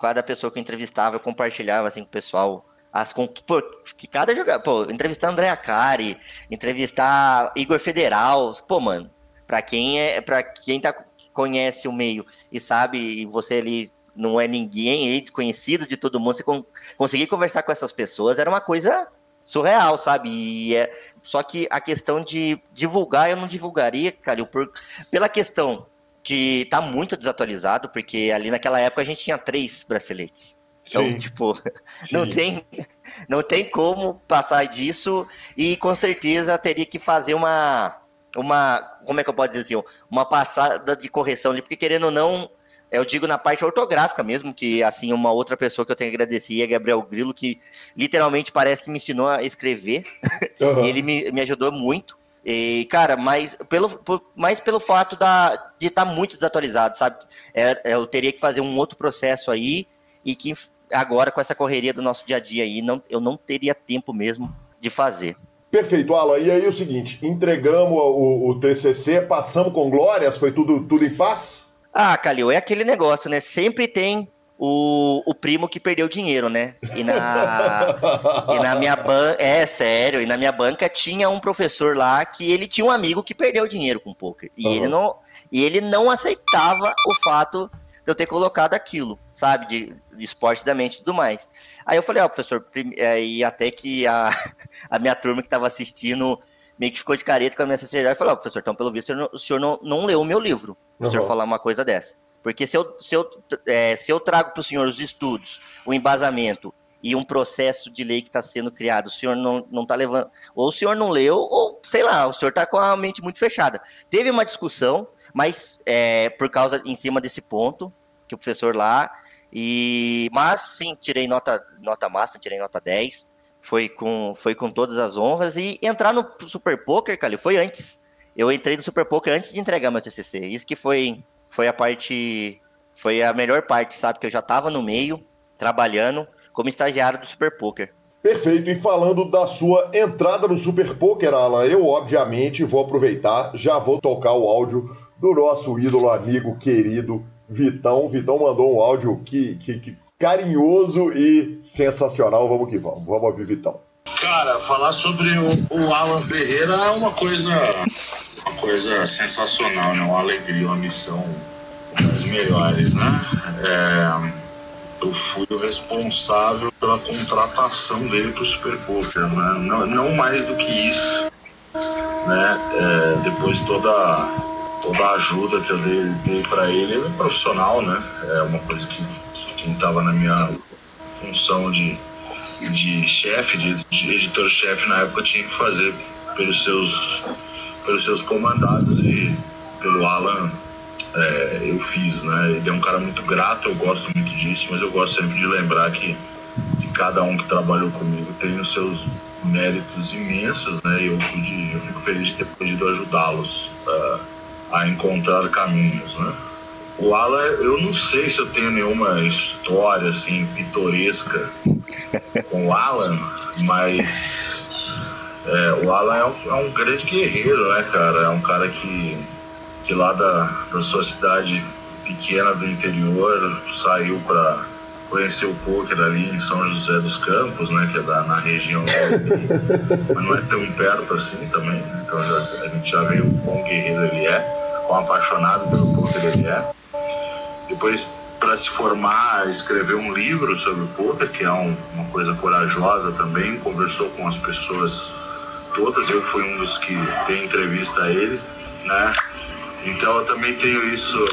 cada pessoa que eu entrevistava, eu compartilhava, assim, com o pessoal, as, com, pô, que cada jogador, pô, entrevistar André Acari, entrevistar Igor Federal, pô, mano, pra quem é, pra quem tá, conhece o meio e sabe, e você ali não é ninguém, é desconhecido de todo mundo, você con conseguir conversar com essas pessoas era uma coisa surreal, sabe? E é, só que a questão de divulgar, eu não divulgaria, cara, por, pela questão de tá muito desatualizado, porque ali naquela época a gente tinha três braceletes. Então, Sim. tipo, [LAUGHS] Sim. não tem, não tem como passar disso e com certeza teria que fazer uma, uma, como é que eu posso dizer assim, uma passada de correção ali, porque querendo ou não, Eu digo na parte ortográfica mesmo, que assim, uma outra pessoa que eu tenho que agradecer é Gabriel Grilo, que literalmente parece que me ensinou a escrever. [LAUGHS] Uhum. ele me, me ajudou muito. E, cara, mas pelo, por, mais pelo fato da, de estar tá muito desatualizado, sabe? É, é, eu teria que fazer um outro processo aí e que agora com essa correria do nosso dia a dia aí, não, eu não teria tempo mesmo de fazer. Perfeito, Alan. E aí o seguinte, entregamos o, o TCC, passamos com glórias, foi tudo, tudo em paz? Ah, Calil, é aquele negócio, né? Sempre tem o, o primo que perdeu dinheiro, né? E na, e na minha banca. É, sério, e na minha banca tinha um professor lá que ele tinha um amigo que perdeu dinheiro com poker. E, uhum. ele, não, e ele não aceitava o fato de eu ter colocado aquilo, sabe? De, de esporte da mente e tudo mais. Aí eu falei, ó, oh, professor, é, e até que a, [LAUGHS] a minha turma que estava assistindo meio que ficou de careta com a minha assessoria e falou, professor, então pelo visto o senhor, não, o senhor não, não leu o meu livro, o uhum. senhor falar uma coisa dessa. Porque se eu, se eu, é, se eu trago para o senhor os estudos, o embasamento e um processo de lei que está sendo criado, o senhor não, não tá levando. Ou o senhor não leu, ou sei lá, o senhor está com a mente muito fechada. Teve uma discussão, mas é, por causa em cima desse ponto, que o professor lá e, mas sim, tirei nota, nota massa, tirei nota 10. Foi com, foi com todas as honras. E entrar no Super Poker, cara, foi antes. Eu entrei no Super Poker antes de entregar meu TCC. Isso que foi, foi a parte. Foi a melhor parte, sabe? Que eu já tava no meio, trabalhando como estagiário do Super Poker. Perfeito. E falando da sua entrada no Super Poker, Alan, eu obviamente vou aproveitar, já vou tocar o áudio do nosso ídolo, amigo, querido Vitão. Vitão mandou um áudio que, que, que carinhoso e sensacional. Vamos que vamos. Vamos ouvir Vitão. Cara, falar sobre o, o, Alan Ferreira é uma coisa, uma coisa sensacional, né? Uma alegria, uma missão das melhores, né? É, eu fui o responsável pela contratação dele para o Super Poker, né? não, não mais do que isso, né? É, depois toda toda a ajuda que eu dei, dei para ele. Ele é profissional, né? É uma coisa que, quem estava na minha função de, de chefe, de, de editor-chefe na época, tinha que fazer pelos seus, pelos seus comandados e pelo Alan é, eu fiz, né? Ele é um cara muito grato, eu gosto muito disso, mas eu gosto sempre de lembrar que, que cada um que trabalhou comigo tem os seus méritos imensos, né? E eu, pude, eu fico feliz de ter podido ajudá-los. Uh, a encontrar caminhos, né? O Alan, eu não sei se eu tenho nenhuma história assim pitoresca [LAUGHS] com o Alan, mas é, o Alan é um, é um, grande guerreiro, né, cara? É um cara que, que lá da, da sua cidade pequena do interior saiu para conhecer o poker ali em São José dos Campos, né, que é da, na região [LAUGHS] mas não é tão perto assim também, né? então já, a gente já vê o quão guerreiro ele é quão apaixonado pelo poker ele é. Depois, para se formar, escreveu um livro sobre o poker, que é um, uma coisa corajosa também. Conversou com as pessoas todas. Eu fui um dos que dei entrevista a ele, né? Então eu também tenho isso.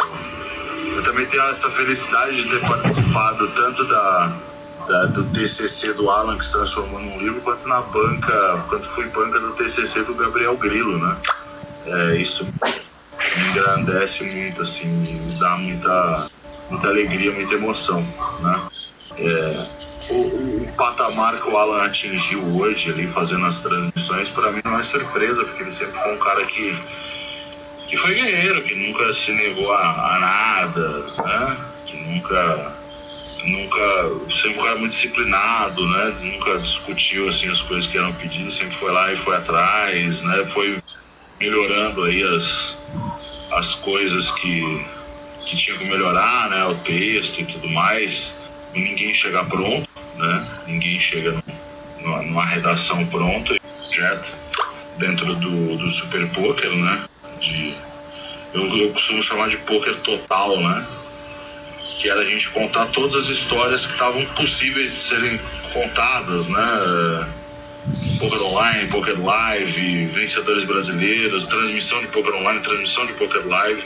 Eu também tenho essa felicidade de ter participado tanto da, da, do TCC do Alan, que se transformou num livro, quanto na banca, quanto fui banca do TCC do Gabriel Grilo, né? É, isso me engrandece muito, assim, me dá muita, muita alegria, muita emoção, né? É, o, o, patamar que o Alan atingiu hoje ali fazendo as transmissões, para mim não é surpresa, porque ele sempre foi um cara que, que foi guerreiro, que nunca se negou a, a nada, né? Que nunca nunca sempre foi muito disciplinado, né? Nunca discutiu assim as coisas que eram pedidas, sempre foi lá e foi atrás, né? Foi melhorando aí as, as coisas que, que tinha que melhorar, né? O texto e tudo mais. Ninguém chega pronto, né? Ninguém chega numa, numa redação pronta, projeto dentro do, do Super Poker, né? De, eu, eu costumo chamar de poker total, né? Que era a gente contar todas as histórias que estavam possíveis de serem contadas, né? Poker Online, Poker Live, vencedores brasileiros, transmissão de Poker Online, transmissão de Poker Live,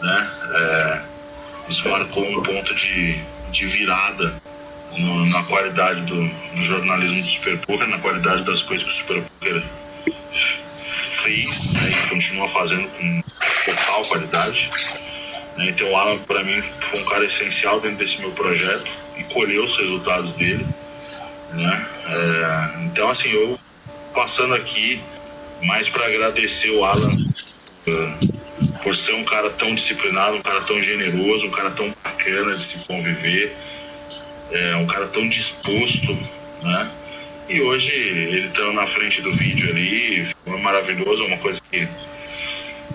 né? É, isso marcou um ponto de, de virada no, na qualidade do, do, jornalismo do Super Poker, na qualidade das coisas que o Super Poker fez né, e continua fazendo com total qualidade. Né? Então o Alan, para mim, foi um cara essencial dentro desse meu projeto e colheu os resultados dele. Né? É, então, assim, eu passando aqui mais para agradecer o Alan uh, por ser um cara tão disciplinado, um cara tão generoso, um cara tão bacana de se conviver, é, um cara tão disposto, né? E hoje ele estando na frente do vídeo ali, foi maravilhoso, uma coisa que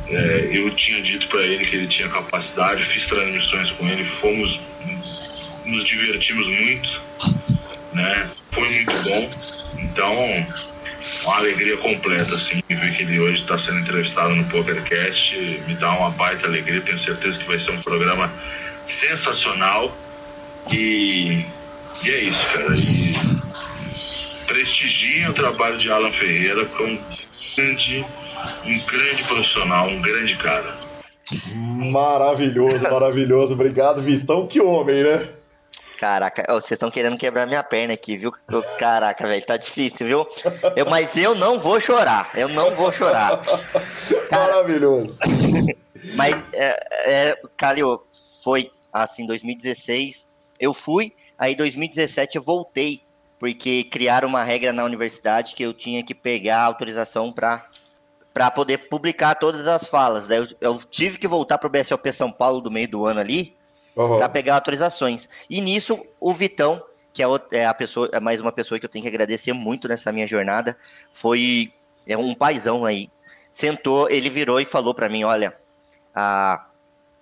é, eu tinha dito para ele que ele tinha capacidade, fiz transmissões com ele, fomos, nos divertimos muito, né? Foi muito bom. Então, uma alegria completa, assim, ver que ele hoje está sendo entrevistado no PokerCast, me dá uma baita alegria, tenho certeza que vai ser um programa sensacional. E, e é isso, cara. E prestigiem o trabalho de Alan Ferreira como um grande um grande profissional, um grande cara. Maravilhoso, maravilhoso. Obrigado, Vitão. Que homem, né? Caraca, vocês estão querendo quebrar minha perna aqui, viu? Caraca, velho, tá difícil, viu? Eu, mas eu não vou chorar, eu não vou chorar. Cara, Maravilhoso. mas, é, é, Calil, foi assim, 2016 eu fui, aí 2017 eu voltei, porque criaram uma regra na universidade que eu tinha que pegar autorização para para poder publicar todas as falas. Daí eu, eu tive que voltar para o BSLP São Paulo do meio do ano ali uhum. para pegar autorizações. E nisso o Vitão, que é, é, a pessoa, é mais uma pessoa que eu tenho que agradecer muito nessa minha jornada, foi é um paizão aí. Sentou, ele virou e falou para mim, olha, a,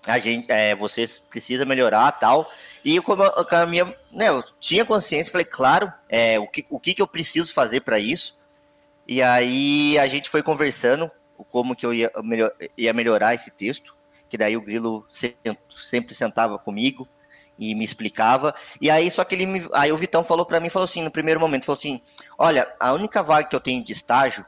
a gente, é, vocês precisa melhorar tal. E como a minha, né, eu tinha consciência, falei, claro, é, o, que, o que, que eu preciso fazer para isso? E aí a gente foi conversando como que eu ia, melhor, ia melhorar esse texto, que daí o Grilo sempre sentava comigo e me explicava. E aí só que ele me, aí o Vitão falou para mim, falou assim, no primeiro momento, falou assim: "Olha, a única vaga que eu tenho de estágio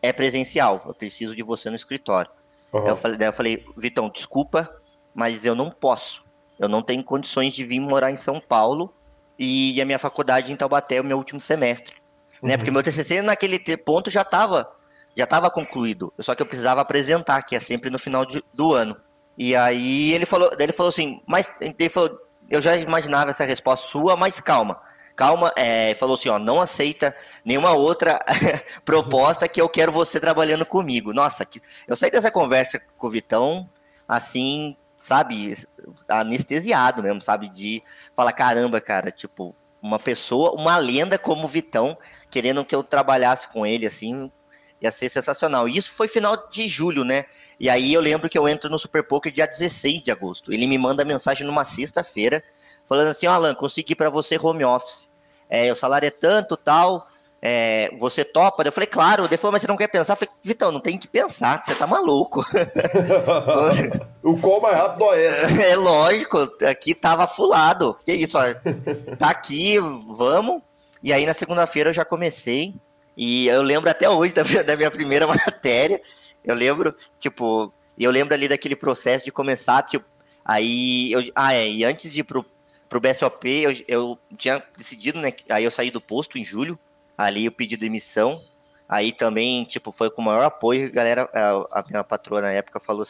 é presencial. Eu preciso de você no escritório". Uhum. eu falei, daí eu falei: "Vitão, desculpa, mas eu não posso. Eu não tenho condições de vir morar em São Paulo e a minha faculdade em Taubaté é o meu último semestre né? Porque meu TCC naquele ponto já estava já tava concluído. Só que eu precisava apresentar, que é sempre no final de, do ano. E aí ele falou, ele falou assim, mas ele falou, eu já imaginava essa resposta sua, mas calma. Calma, é, falou assim, ó, não aceita nenhuma outra [LAUGHS] proposta que eu quero você trabalhando comigo. Nossa, que, eu saí dessa conversa com o Vitão, assim, sabe, anestesiado mesmo, sabe, de falar, caramba, cara, tipo, uma pessoa, uma lenda como o Vitão, querendo que eu trabalhasse com ele, assim, ia ser sensacional. E isso foi final de julho, né? E aí eu lembro que eu entro no Super Poker dia 16 de agosto. Ele me manda mensagem numa sexta-feira, falando assim, Alan, consegui para você home office. É, o salário é tanto, tal, é, você topa? Eu falei, claro. Ele falou, mas você não quer pensar? Eu falei, Vitão, não tem que pensar, você tá maluco. [LAUGHS] [LAUGHS] o qual mais rápido é. [LAUGHS] É lógico, aqui tava fulado. Que isso, ó, tá aqui, vamos. E aí na segunda-feira eu já comecei. E eu lembro até hoje da minha, da minha primeira matéria. Eu lembro, tipo, eu lembro ali daquele processo de começar, tipo, aí eu, ah, é, e antes de ir pro, pro BSOP, eu, eu tinha decidido, né? Aí eu saí do posto em julho ali o pedido de demissão. Aí também, tipo, foi com o maior apoio. Galera, a, a minha patroa na época falou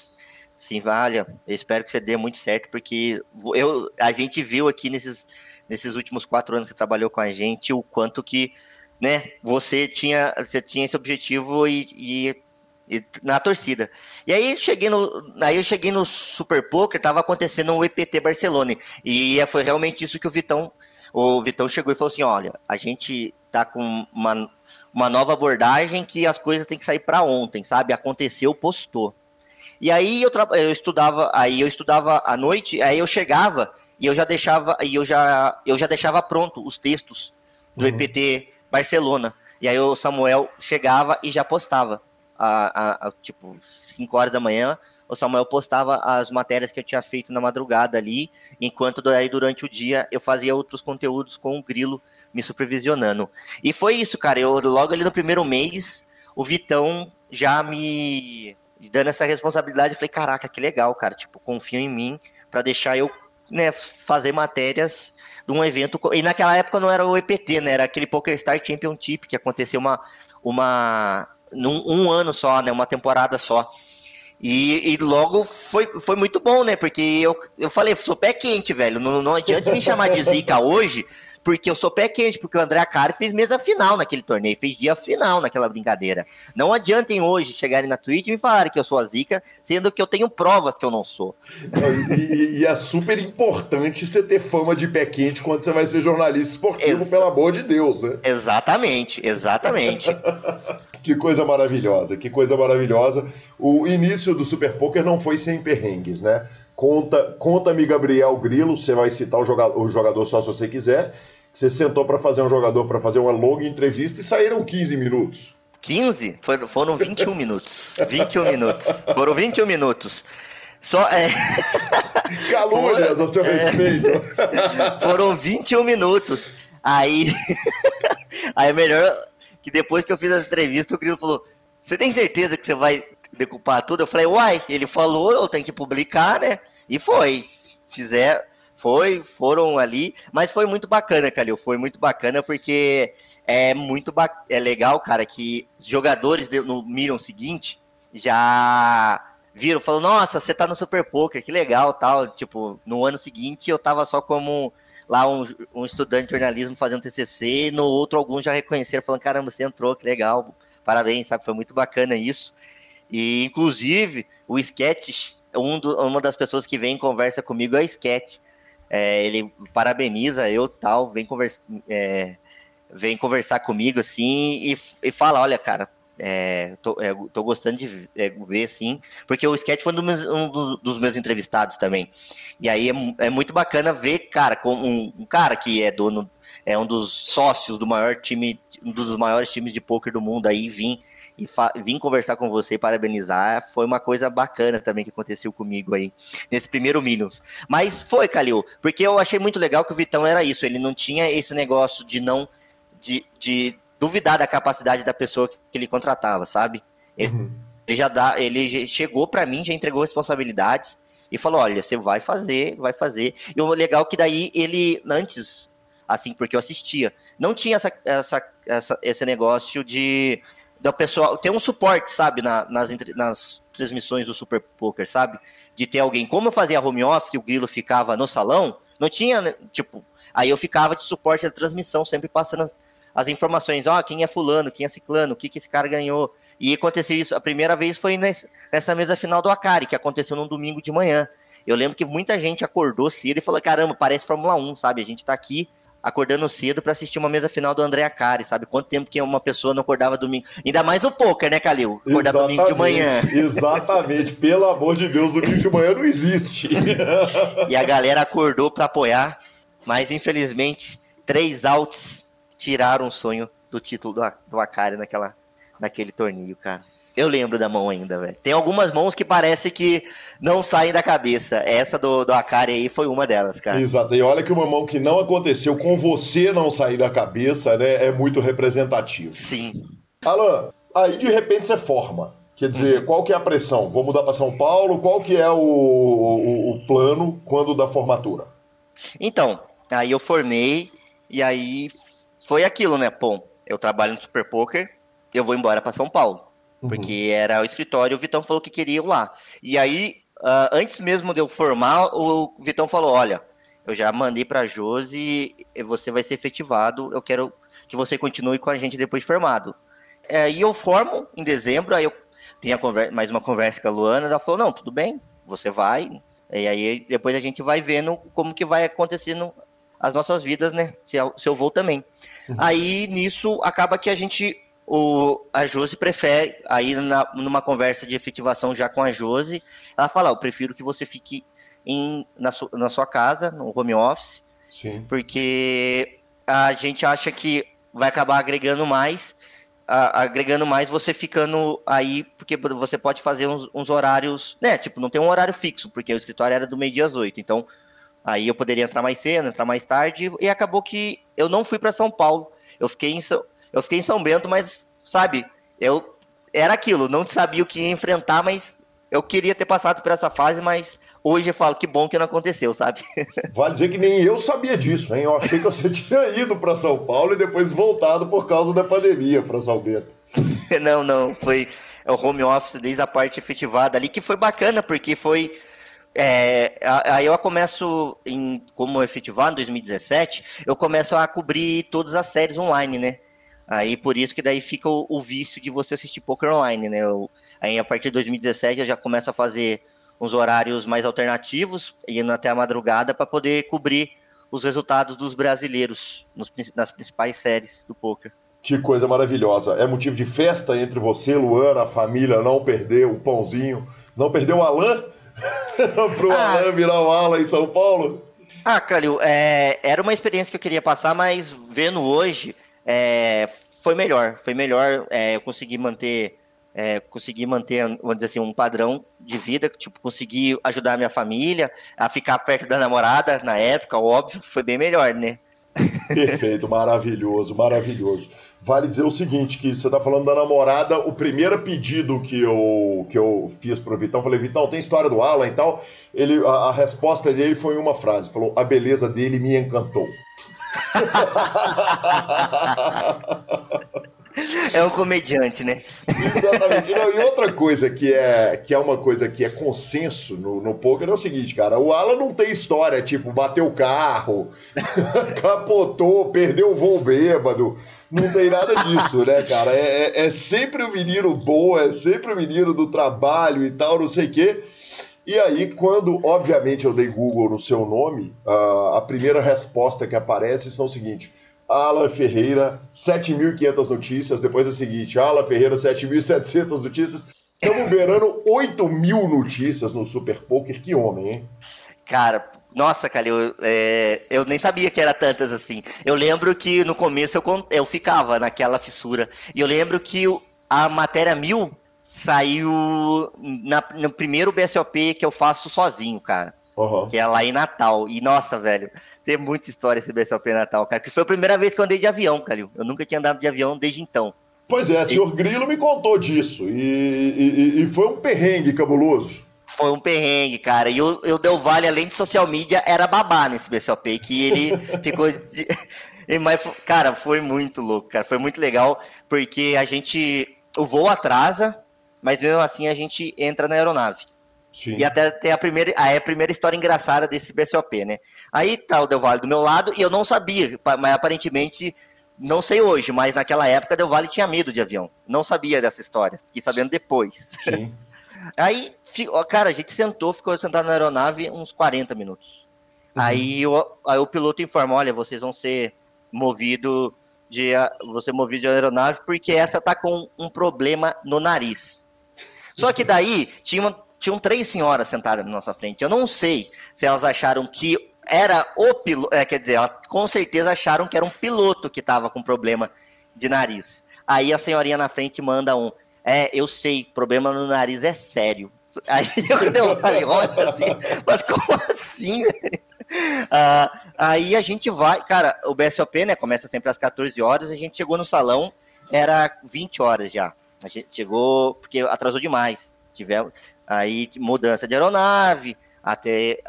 assim: Valha, eu espero que você dê muito certo, porque eu, a gente viu aqui nesses, nesses últimos quatro anos que trabalhou com a gente o quanto que né, você tinha, você tinha esse objetivo e, e na torcida. E aí cheguei no, aí eu cheguei no Super Poker, tava acontecendo um EPT Barcelona. E foi realmente isso que o Vitão, o Vitão chegou e falou assim: olha, a gente tá com uma, uma nova abordagem que as coisas têm que sair para ontem, sabe? Aconteceu, postou. E aí eu, eu estudava, aí eu estudava à noite, aí eu chegava e eu já deixava, e eu já, eu já deixava pronto os textos do uhum. EPT Barcelona. E aí o Samuel chegava e já postava. A, a, a, tipo, 5 horas da manhã, o Samuel postava as matérias que eu tinha feito na madrugada ali, enquanto aí durante o dia eu fazia outros conteúdos com o Grilo me supervisionando. E foi isso, cara. Eu logo ali no primeiro mês, o Vitão já me dando essa responsabilidade, falei, caraca, que legal, cara. Tipo, confio em mim para deixar eu né, fazer matérias de um evento. E naquela época não era o EPT, né? Era aquele Poker Star Championship que aconteceu uma, uma num um ano só, né? Uma temporada só. E, e, logo foi, foi muito bom, né? Porque eu, eu falei, sou pé quente, velho. Não, não adianta me chamar de zica hoje, porque eu sou pé quente, porque o André Acari fez mesa final naquele torneio, fez dia final naquela brincadeira. Não adiantem hoje chegarem na Twitch e me falarem que eu sou a zica, sendo que eu tenho provas que eu não sou. E, e é super importante você ter fama de pé quente quando você vai ser jornalista esportivo, Ex pelo amor de Deus, né? Exatamente, exatamente. [LAUGHS] que coisa maravilhosa, que coisa maravilhosa. O início do Super Poker não foi sem perrengues, né? Conta, conta-me Gabriel Grilo, você vai citar o jogador, o jogador só se você quiser. Você sentou para fazer um jogador para fazer uma longa entrevista e saíram 15 minutos. 15? Foram, foram 21 minutos. 21 minutos. Foram 21 minutos. Só é. Calúnias a seu é... respeito. [LAUGHS] Foram 21 minutos. Aí. [LAUGHS] Aí é melhor que depois que eu fiz a entrevista, o Grilo falou: Você tem certeza que você vai decupar tudo? Eu falei, uai, ele falou, eu tenho que publicar, né? E foi. Fizer, foi, foram ali, mas foi muito bacana, Calil, foi muito bacana porque é muito é legal, cara, que jogadores no Miriam seguinte já viram, falou, nossa, você tá no Super Poker, que legal, tal, tipo, no ano seguinte eu tava só como lá um, um estudante de jornalismo fazendo TCC, e no outro alguns já reconheceram, falando, caramba, você entrou, que legal, parabéns, sabe, foi muito bacana isso, e inclusive o Sketch um do, uma das pessoas que vem e conversa comigo é o Sketch. É, ele parabeniza eu tal, vem, conversa, é, vem conversar comigo assim e, e fala: olha, cara, é, tô, é, tô, gostando de é, ver, sim, porque o Sketch foi um, dos meus, um dos, meus entrevistados também. E aí é, é muito bacana ver, cara, com um, um, cara que é dono, é um dos sócios do maior time, um dos maiores times de poker do mundo aí, vir e vim conversar com você e parabenizar. Foi uma coisa bacana também que aconteceu comigo aí, nesse primeiro Minions. Mas foi, Calil, porque eu achei muito legal que o Vitão era isso, ele não tinha esse negócio de não. de, de duvidar da capacidade da pessoa que ele contratava, sabe? Ele, uhum. ele já dá, ele chegou para mim, já entregou responsabilidades e falou: olha, você vai fazer, vai fazer. E o legal é que daí ele, antes, assim, porque eu assistia, não tinha essa, essa, essa esse negócio de da pessoa ter um suporte, sabe, na, nas, nas transmissões do Super Poker, sabe? De ter alguém. Como eu fazia home office, o Grilo ficava no salão, não tinha, né, tipo, aí eu ficava de suporte da transmissão, sempre passando as, as informações, ó, oh, quem é fulano, quem é ciclano, o que, que esse cara ganhou. E aconteceu isso, a primeira vez foi nessa mesa final do Akari, que aconteceu num domingo de manhã. Eu lembro que muita gente acordou cedo e falou, caramba, parece Fórmula 1, sabe? A gente tá aqui acordando cedo para assistir uma mesa final do André Acari, sabe? Quanto tempo que uma pessoa não acordava domingo. Ainda mais no poker, né, Calil? Acordar exatamente, domingo de manhã. [LAUGHS] [LAUGHS] Exatamente. Pelo amor de Deus, domingo de manhã não existe. e a galera acordou para apoiar, mas infelizmente, três outs tiraram o sonho do título do, do Acari naquela, naquele torneio, cara. Eu lembro da mão ainda, velho. Tem algumas mãos que parece que não saem da cabeça. Essa do, do Akari aí foi uma delas, cara. Exato. E olha que uma mão que não aconteceu com você não sair da cabeça, né? É muito representativo. Sim. Alan, aí de repente você forma. Quer dizer, uhum. qual que é a pressão? Vou mudar para São Paulo? Qual que é o, o, o plano quando da formatura? Então, aí eu formei e aí foi aquilo, né? Pô, eu trabalho no Super Poker, eu vou embora para São Paulo. Porque uhum. era o escritório, o Vitão falou que queria ir lá. E aí, uh, antes mesmo de eu formar, o Vitão falou: olha, eu já mandei para Josi, você vai ser efetivado, eu quero que você continue com a gente depois de formado. É, e eu formo em dezembro, aí eu tenho conversa, mais uma conversa com a Luana, ela falou, não, tudo bem, você vai, e aí depois a gente vai vendo como que vai acontecendo as nossas vidas, né, se eu, se eu vou também. Uhum. Aí, nisso, acaba que a gente o, a Josi prefere, aí na, numa conversa de efetivação já com a Josi, ela fala, eu prefiro que você fique em, na, su, na sua casa, no home office, Sim. porque a gente acha que vai acabar agregando mais, a, agregando mais você ficando aí, porque você pode fazer uns, uns, horários, né, tipo, não tem um horário fixo, porque o escritório era do meio-dia às oito, então aí eu poderia entrar mais cedo, entrar mais tarde, e acabou que eu não fui para São Paulo, eu fiquei em São eu fiquei em São Bento, mas, sabe, eu era aquilo, não sabia o que ia enfrentar, mas eu queria ter passado por essa fase, mas hoje eu falo que bom que não aconteceu, sabe? [LAUGHS] Vale dizer que nem eu sabia disso, hein? Eu achei que você [LAUGHS] tinha ido para São Paulo e depois voltado por causa da pandemia para São Bento. [LAUGHS] não, não, foi o home office desde a parte efetivada ali, que foi bacana, porque foi. É, aí eu começo, em, como efetivado em 2017, eu começo a cobrir todas as séries online, né? Aí por isso que daí fica o, o vício de você assistir poker online, né? Eu, aí a partir de 2017 eu já começo a fazer uns horários mais alternativos, indo até a madrugada para poder cobrir os resultados dos brasileiros nos, nas principais séries do poker. Que coisa maravilhosa. É motivo de festa entre você, Luana, a família, não perder o pãozinho, não perder o Alan? [LAUGHS] Pro ah, Alan virar o Alan em São Paulo? Ah, Calil, é, era uma experiência que eu queria passar, mas vendo hoje, é, foi melhor. Foi melhor. É, eu consegui manter. É, consegui manter, vamos dizer assim, um padrão de vida, tipo, consegui ajudar a minha família a ficar perto da namorada na época, óbvio, foi bem melhor, né? [LAUGHS] Perfeito, maravilhoso, maravilhoso. Vale dizer o seguinte, que você está falando da namorada, o primeiro pedido que eu, que eu fiz pro Vitão, falei, Vitão, tem história do Alan e tal, ele, a, a resposta dele foi uma frase, falou, a beleza dele me encantou. [LAUGHS] É um comediante, né? Exatamente. Não, e outra coisa que é, que é uma coisa que é consenso no, no poker é o seguinte, cara. O Alan não tem história, tipo, bateu o carro, [LAUGHS] capotou, perdeu o voo bêbado. Não tem nada disso, né, cara? É, é, é sempre o um menino bom, é sempre o um menino do trabalho e tal, não sei o quê. E aí, quando, obviamente, eu dei Google no seu nome, uh, a primeira resposta que aparece são o seguinte: Alan Ferreira, 7.500 notícias. Depois é o seguinte: Alan Ferreira, 7.700 notícias. Estamos beirando 8 mil notícias no Super Poker. Que homem, hein? Cara, nossa, cara, eu, é, eu nem sabia que era tantas assim. Eu lembro que no começo eu, eu ficava naquela fissura. E eu lembro que a matéria mil saiu na, no primeiro BSOP que eu faço sozinho, cara. Uhum. Que é lá em Natal. E, nossa, velho, tem muita história esse BSOP Natal, cara. Que foi a primeira vez que eu andei de avião, cara. Eu nunca tinha andado de avião desde então. Pois é, o senhor Grilo me contou disso. E, e, e, foi um perrengue cabuloso. Foi um perrengue, cara. E o, o Del Valle, além de social media, era babá nesse BSOP, que ele [LAUGHS] ficou. De... Mas, cara, foi muito louco, cara. Foi muito legal, porque a gente. O voo atrasa, mas mesmo assim a gente entra na aeronave. Sim. E até tem a primeira, aí a primeira história engraçada desse BCOP, né? Aí tá o Del Valle do meu lado e eu não sabia, mas aparentemente, não sei hoje, mas naquela época Del Valle tinha medo de avião. Não sabia dessa história, fiquei sabendo depois. Sim. [LAUGHS] aí, cara, a gente sentou, ficou sentado na aeronave uns 40 minutos. Uhum. Aí, o, aí o piloto informa, olha, vocês vão ser movido de você movido de aeronave porque essa tá com um problema no nariz. Só que daí tinha, tinham três senhoras sentadas na nossa frente. Eu não sei se elas acharam que era o piloto. É, quer dizer, elas com certeza acharam que era um piloto que estava com problema de nariz. Aí a senhorinha na frente manda um. É, eu sei, problema no nariz é sério. [LAUGHS] Aí eu falei, olha assim, mas como assim? [LAUGHS] Ah, aí a gente vai, cara, o BSOP, né, começa sempre às 14 horas, a gente chegou no salão, era 20 horas já. A gente chegou, porque atrasou demais. Tivemos aí mudança de aeronave, até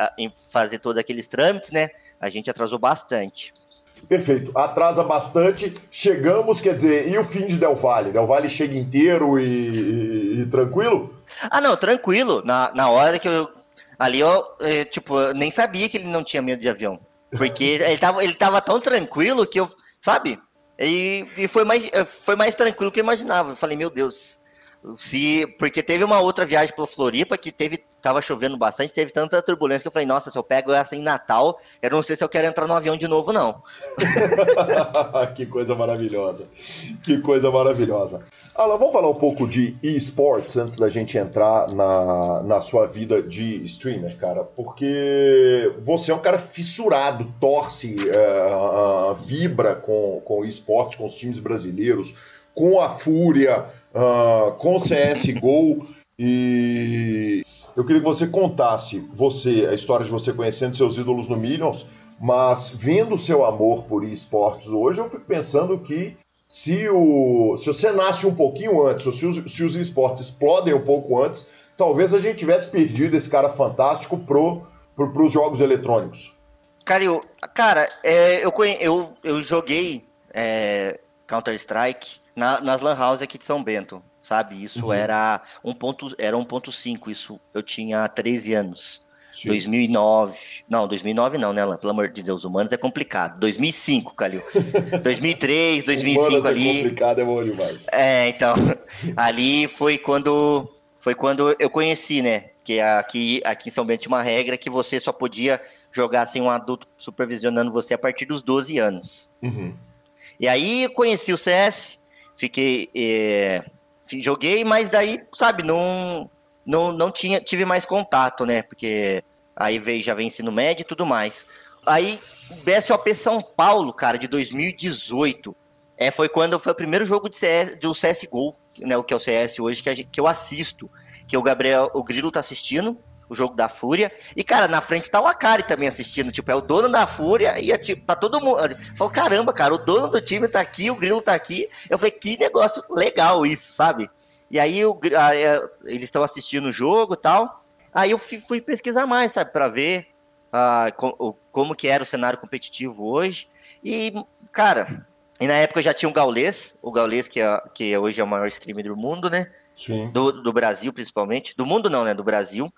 fazer todos aqueles trâmites, né? A gente atrasou bastante. Perfeito, atrasa bastante. Chegamos, quer dizer, e o fim de Del Valle? Del Valle chega inteiro e, e, e tranquilo? Ah, não, tranquilo. Na, na hora que eu. Ali eu, eu, tipo, nem sabia que ele não tinha medo de avião. Porque [LAUGHS] ele tava, ele tava tão tranquilo que eu. Sabe? E, e foi, mais, foi mais tranquilo que eu imaginava. Eu falei, meu Deus, se, porque teve uma outra viagem pela Floripa que teve, tava chovendo bastante, teve tanta turbulência que eu falei, nossa, se eu pego essa em Natal, eu não sei se eu quero entrar no avião de novo, não. [LAUGHS] que coisa maravilhosa. Que coisa maravilhosa. Alan, vamos falar um pouco de esportes antes da gente entrar na, na sua vida de streamer, cara, porque você é um cara fissurado, torce, uh, uh, vibra com, com o com os times brasileiros, com a Fúria, uh, com CSGO e eu queria que você contasse você a história de você conhecendo seus ídolos no Millions, mas vendo o seu amor por esportes hoje, eu fico pensando que se, o, se você nasce um pouquinho antes, ou se os, se os esportes explodem um pouco antes, talvez a gente tivesse perdido esse cara fantástico pro, pro, pros jogos eletrônicos. Cara, eu, cara, é, eu, eu, eu joguei é, Counter-Strike na, nas Lan House aqui de São Bento. Sabe? Isso uhum. era 1 ponto, era 1.5, isso eu tinha 13 anos. Sim. 2009. Não, 2009 não, né, Alan? Pelo amor de Deus, humanos é complicado. 2005, Calil. [LAUGHS] 2003, 2005 ali. É complicado, é bom demais. É, então, [LAUGHS] ali foi quando foi quando eu conheci, né, que aqui aqui em São Bento tinha uma regra que você só podia jogar sem um adulto supervisionando você a partir dos 12 anos. Uhum. E aí eu conheci o CS, fiquei é, joguei, mas daí, sabe, não não, não tinha, tive mais contato, né? Porque Aí veio, já vem ensino médio e tudo mais. Aí, BSOP São Paulo, cara, de 2018, é, foi quando foi o primeiro jogo de CS, do CSGO, né, o que é o CS hoje, que, gente, que eu assisto. Que o Gabriel, o Grilo tá assistindo, o jogo da Fúria. E, cara, na frente tá o Akari também assistindo. Tipo, é o dono da Fúria e é, tipo, tá todo mundo. Falou, caramba, cara, o dono do time tá aqui, o Grilo tá aqui. Eu falei, que negócio legal isso, sabe? E aí o, a, é, eles estão assistindo o jogo e tal. Aí eu fui pesquisar mais, sabe, para ver uh, com, como que era o cenário competitivo hoje. E, cara, e na época já tinha o Gaules, o Gaules que, é, que hoje é o maior streamer do mundo, né? Do, do Brasil, principalmente. Do mundo não, né? Do Brasil.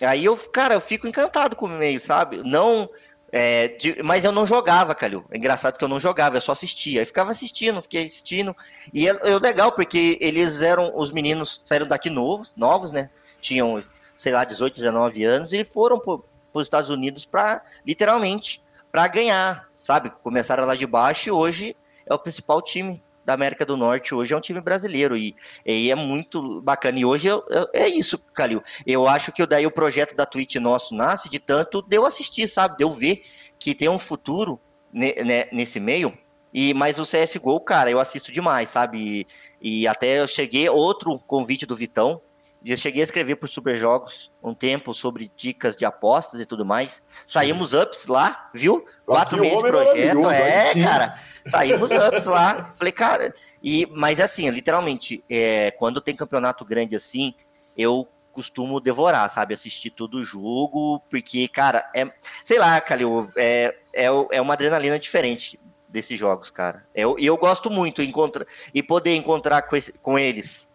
Aí eu, cara, eu fico encantado com o meio, sabe? Não. É, de, mas eu não jogava, Calil. É engraçado que eu não jogava, eu só assistia. Eu ficava assistindo, fiquei assistindo. E é, é legal, porque eles eram. Os meninos saíram daqui novos, novos, né? Tinham sei lá, 18, 19 anos, e foram para os Estados Unidos para, literalmente, para ganhar, sabe? Começaram lá de baixo e hoje é o principal time da América do Norte hoje é um time brasileiro e, e é muito bacana. E hoje eu, eu, é isso, Calil. Eu acho que daí o projeto da Twitch nosso nasce de tanto de eu assistir, sabe? De eu ver que tem um futuro ne, ne, nesse meio. E mas o CS:GO, cara, eu assisto demais, sabe? E, e até eu cheguei outro convite do Vitão já cheguei a escrever por Super Jogos um tempo sobre dicas de apostas e tudo mais. Saímos ups lá, viu? Quatro meses de projeto. É, cara. Saímos ups lá. Falei, cara. E, mas assim, literalmente, é, quando tem campeonato grande assim, eu costumo devorar, sabe? Assistir todo o jogo, porque, cara, é. Sei lá, Calil, é, é, é uma adrenalina diferente desses jogos, cara. E eu, eu gosto muito encontra, e poder encontrar com, esse, com eles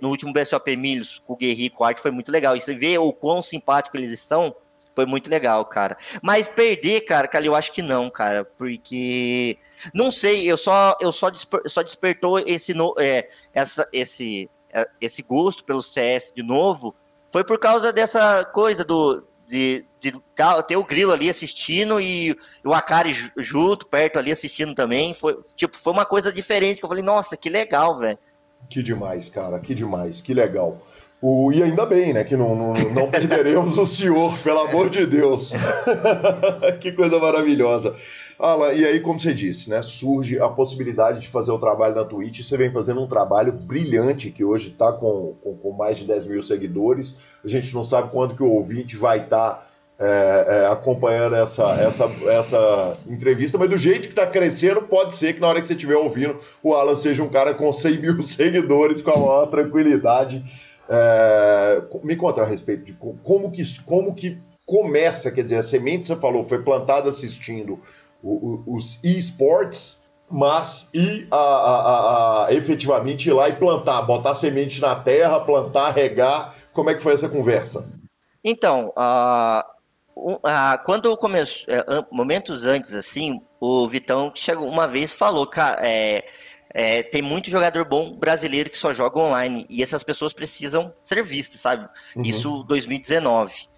no último BSOP Milhos, com o Guerri com o Arte, foi muito legal. E você vê o quão simpático eles são, foi muito legal, cara. Mas perder, cara, cara, eu acho que não, cara, porque não sei, eu só eu só, desper, só despertou esse no, é, essa esse é, esse gosto pelo CS de novo, foi por causa dessa coisa do de, de ter o Grilo ali assistindo e o Akari junto, perto ali assistindo também. Foi, tipo, foi uma coisa diferente que eu falei, nossa, que legal, velho. Que demais, cara, que demais, que legal. O, e ainda bem, né, que não, não, não perderemos o senhor, pelo amor de Deus. [LAUGHS] que coisa maravilhosa. Alan, e aí, como você disse, né, surge a possibilidade de fazer o trabalho na Twitch. Você vem fazendo um trabalho brilhante, que hoje está com, com, com, mais de 10 mil seguidores. A gente não sabe quando que o ouvinte vai estar tá é, é, acompanhando essa, essa, essa entrevista, mas do jeito que está crescendo, pode ser que na hora que você estiver ouvindo, o Alan seja um cara com 100 mil [LAUGHS] seguidores com a maior tranquilidade. É, me conta a respeito de como que, como que começa, quer dizer, a semente você falou foi plantada assistindo o, o, os esportes, mas e a, a, a, efetivamente ir lá e plantar, botar semente na terra, plantar, regar, como é que foi essa conversa? Então, uh, ah, quando começou, é, momentos antes, assim, o Vitão chegou uma vez falou, cara, é, é, tem muito jogador bom brasileiro que só joga online e essas pessoas precisam ser vistas, sabe? Uhum. Isso 2019.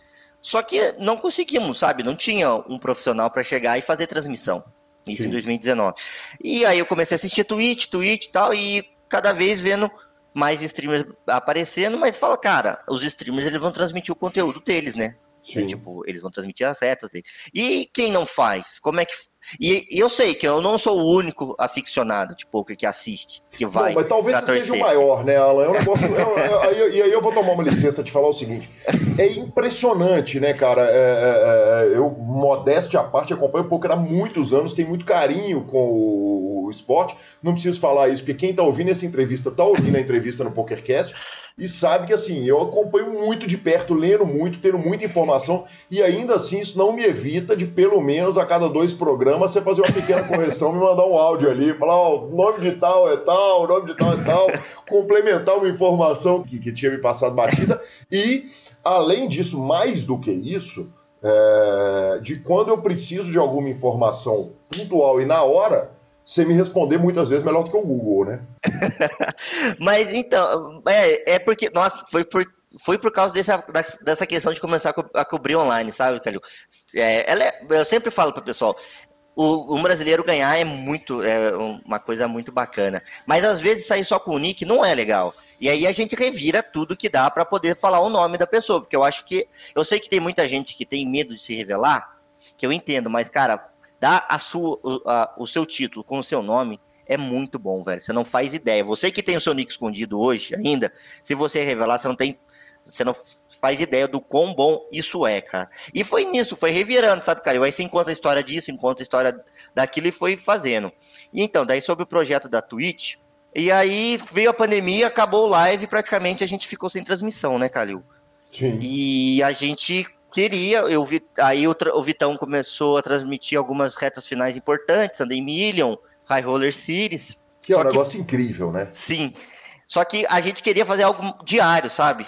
Só que não conseguimos, sabe? Não tinha um profissional para chegar e fazer transmissão. Isso Sim. em 2019. E aí eu comecei a assistir Twitch, Twitch e tal, e cada vez vendo mais streamers aparecendo, mas fala, cara, os streamers eles vão transmitir o conteúdo deles, né? É, tipo, eles vão transmitir as retas dele. E quem não faz? Como é que. E, e, eu sei que eu não sou o único aficionado de poker que assiste, que vai. Não, mas talvez seja o maior, né, Alan? É negócio. [LAUGHS] é, e aí eu vou tomar uma licença de falar o seguinte: é impressionante, né, cara? É, é, é eu, modéstia à parte, acompanho o poker há muitos anos, tenho muito carinho com o, o esporte. Não preciso falar isso, porque quem tá ouvindo essa entrevista tá ouvindo a entrevista no PokerCast e sabe que assim, eu acompanho muito de perto, lendo muito, tendo muita informação, e ainda assim isso não me evita de pelo menos a cada dois programas você fazer uma pequena correção, [LAUGHS] me mandar um áudio ali, falar, ó, oh, nome de tal é tal, nome de tal e tal, complementar uma informação que, que tinha me passado batida. E, além disso, mais do que isso, é, de quando eu preciso de alguma informação pontual e na hora, você me responder muitas vezes melhor do que o Google, né? [LAUGHS] Mas então, é, é porque, nossa, foi por, foi por causa dessa, dessa questão de começar a, co a cobrir online, sabe, Calil? É, ela é, eu sempre falo para o pessoal, o, um brasileiro ganhar é muito, é uma coisa muito bacana. Mas às vezes sair só com o nick não é legal. E aí a gente revira tudo que dá para poder falar o nome da pessoa, porque eu acho que eu sei que tem muita gente que tem medo de se revelar, que eu entendo, mas cara, dar a sua, a, o seu título com o seu nome é muito bom, velho. Você não faz ideia. Você que tem o seu nick escondido hoje ainda, se você revelar, você não tem você não faz ideia do quão bom isso é, cara. E foi nisso, foi revirando, sabe, cara? E aí você encontra a história disso, encontra a história daquilo e foi fazendo. E então, daí sobre o projeto da Twitch, e aí veio a pandemia, acabou o live, praticamente a gente ficou sem transmissão, né, Calil? Sim. E a gente queria, eu vi, aí o, o Vitão começou a transmitir algumas retas finais importantes, Sunday Million, High Roller Series. Que é um negócio incrível, né? Sim. Só que a gente queria fazer algo diário, sabe?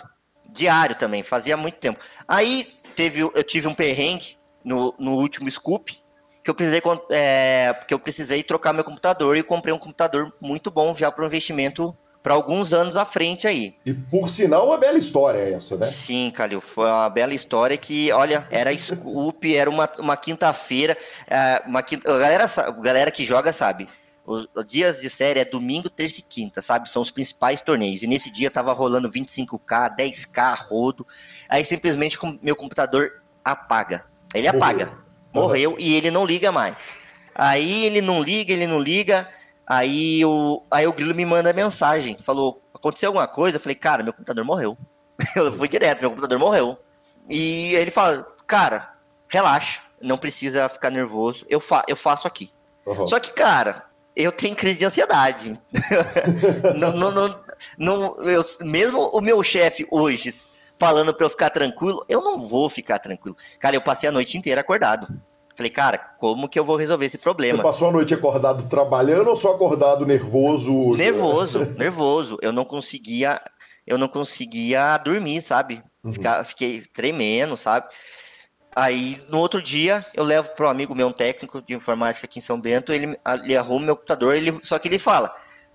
Diário também, fazia muito tempo. Aí teve, eu tive um perrengue no, no último scoop, que eu precisei é, que eu precisei trocar meu computador e comprei um computador muito bom já para um investimento para alguns anos à frente aí. E por sinal, uma bela história essa, né? Sim, Calil, foi uma bela história que, olha, era Scoop, era uma, uma quinta-feira, é, uma quinta, a galera, a galera que joga sabe, os, dias de série é domingo, terça e quinta, sabe? São os principais torneios. E nesse dia tava rolando 25k, 10k rodo. Aí simplesmente meu computador apaga. Ele apaga. Morreu uhum. e ele não liga mais. Aí ele não liga, ele não liga. Aí o, aí o Grilo me manda mensagem. Falou: aconteceu alguma coisa? Eu falei, cara, meu computador morreu. [LAUGHS] Eu fui direto, meu computador morreu. E ele fala, cara, relaxa, não precisa ficar nervoso. Eu, fa eu faço aqui. Uhum. Só que, cara, eu tenho crise de ansiedade. [LAUGHS] não, não, não, não, eu, mesmo o meu chefe hoje falando para eu ficar tranquilo, eu não vou ficar tranquilo. Cara, eu passei a noite inteira acordado. Falei, cara, como que eu vou resolver esse problema? Você passou a noite acordado trabalhando ou só acordado nervoso? Nervoso, nervoso. Eu não conseguia, eu não conseguia dormir, sabe? Uhum. Ficar, fiquei tremendo, sabe? Aí, no outro dia, eu levo para um amigo meu, um técnico de informática aqui em São Bento, ele, ele arruma meu computador, ele, só que ele fala,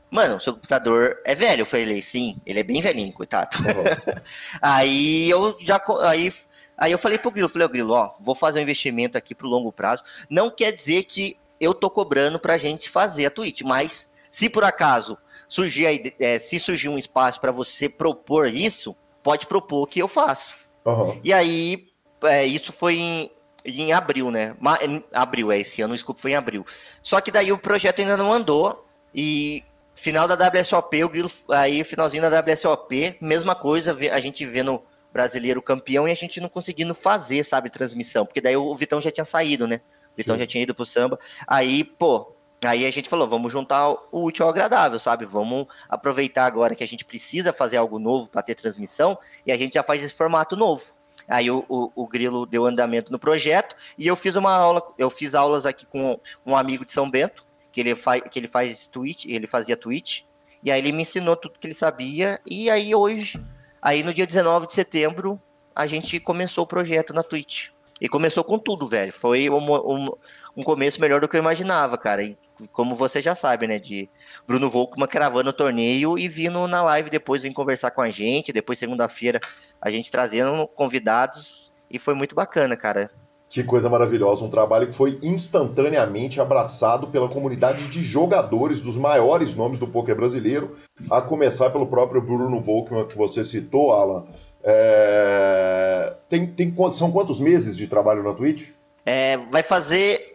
mano, seu computador é velho? Eu falei, sim, ele é bem velhinho, coitado. Uhum. [LAUGHS] aí eu já, aí, aí eu falei pro Grilo, falei, ô Grilo, ó, vou fazer um investimento aqui pro longo prazo, não quer dizer que eu tô cobrando pra gente fazer a Twitch, mas se por acaso surgir, aí, é, se surgir um espaço para você propor isso, pode propor que eu faço. Uhum. E aí, é, isso foi em, em abril, né? Ma, em abril, é esse ano, desculpa, foi em abril. Só que daí o projeto ainda não andou e final da WSOP, o Grilo, aí finalzinho da WSOP, mesma coisa, a gente vendo brasileiro campeão e a gente não conseguindo fazer, sabe, transmissão, porque daí o Vitão já tinha saído, né? O Vitão Sim. já tinha ido pro samba. Aí, pô, aí a gente falou, vamos juntar o útil ao agradável, sabe? Vamos aproveitar agora que a gente precisa fazer algo novo para ter transmissão e a gente já faz esse formato novo. Aí o, o, o, Grilo deu andamento no projeto e eu fiz uma aula, eu fiz aulas aqui com um amigo de São Bento, que ele, faz, que ele faz Twitch, ele fazia Twitch, e aí ele me ensinou tudo que ele sabia, e aí hoje, aí no dia 19 de setembro, a gente começou o projeto na Twitch. E começou com tudo, velho. Foi um, um, um, começo melhor do que eu imaginava, cara. E como você já sabe, né? De Bruno Volkman cravando o torneio e vindo na live depois vir conversar com a gente. Depois, segunda-feira, a gente trazendo convidados. E foi muito bacana, cara. Que coisa maravilhosa, um trabalho que foi instantaneamente abraçado pela comunidade de jogadores dos maiores nomes do poker brasileiro, a começar pelo próprio Bruno Volkman, que você citou, Alan. É... Tem, tem, são quantos meses de trabalho na Twitch? É, vai fazer.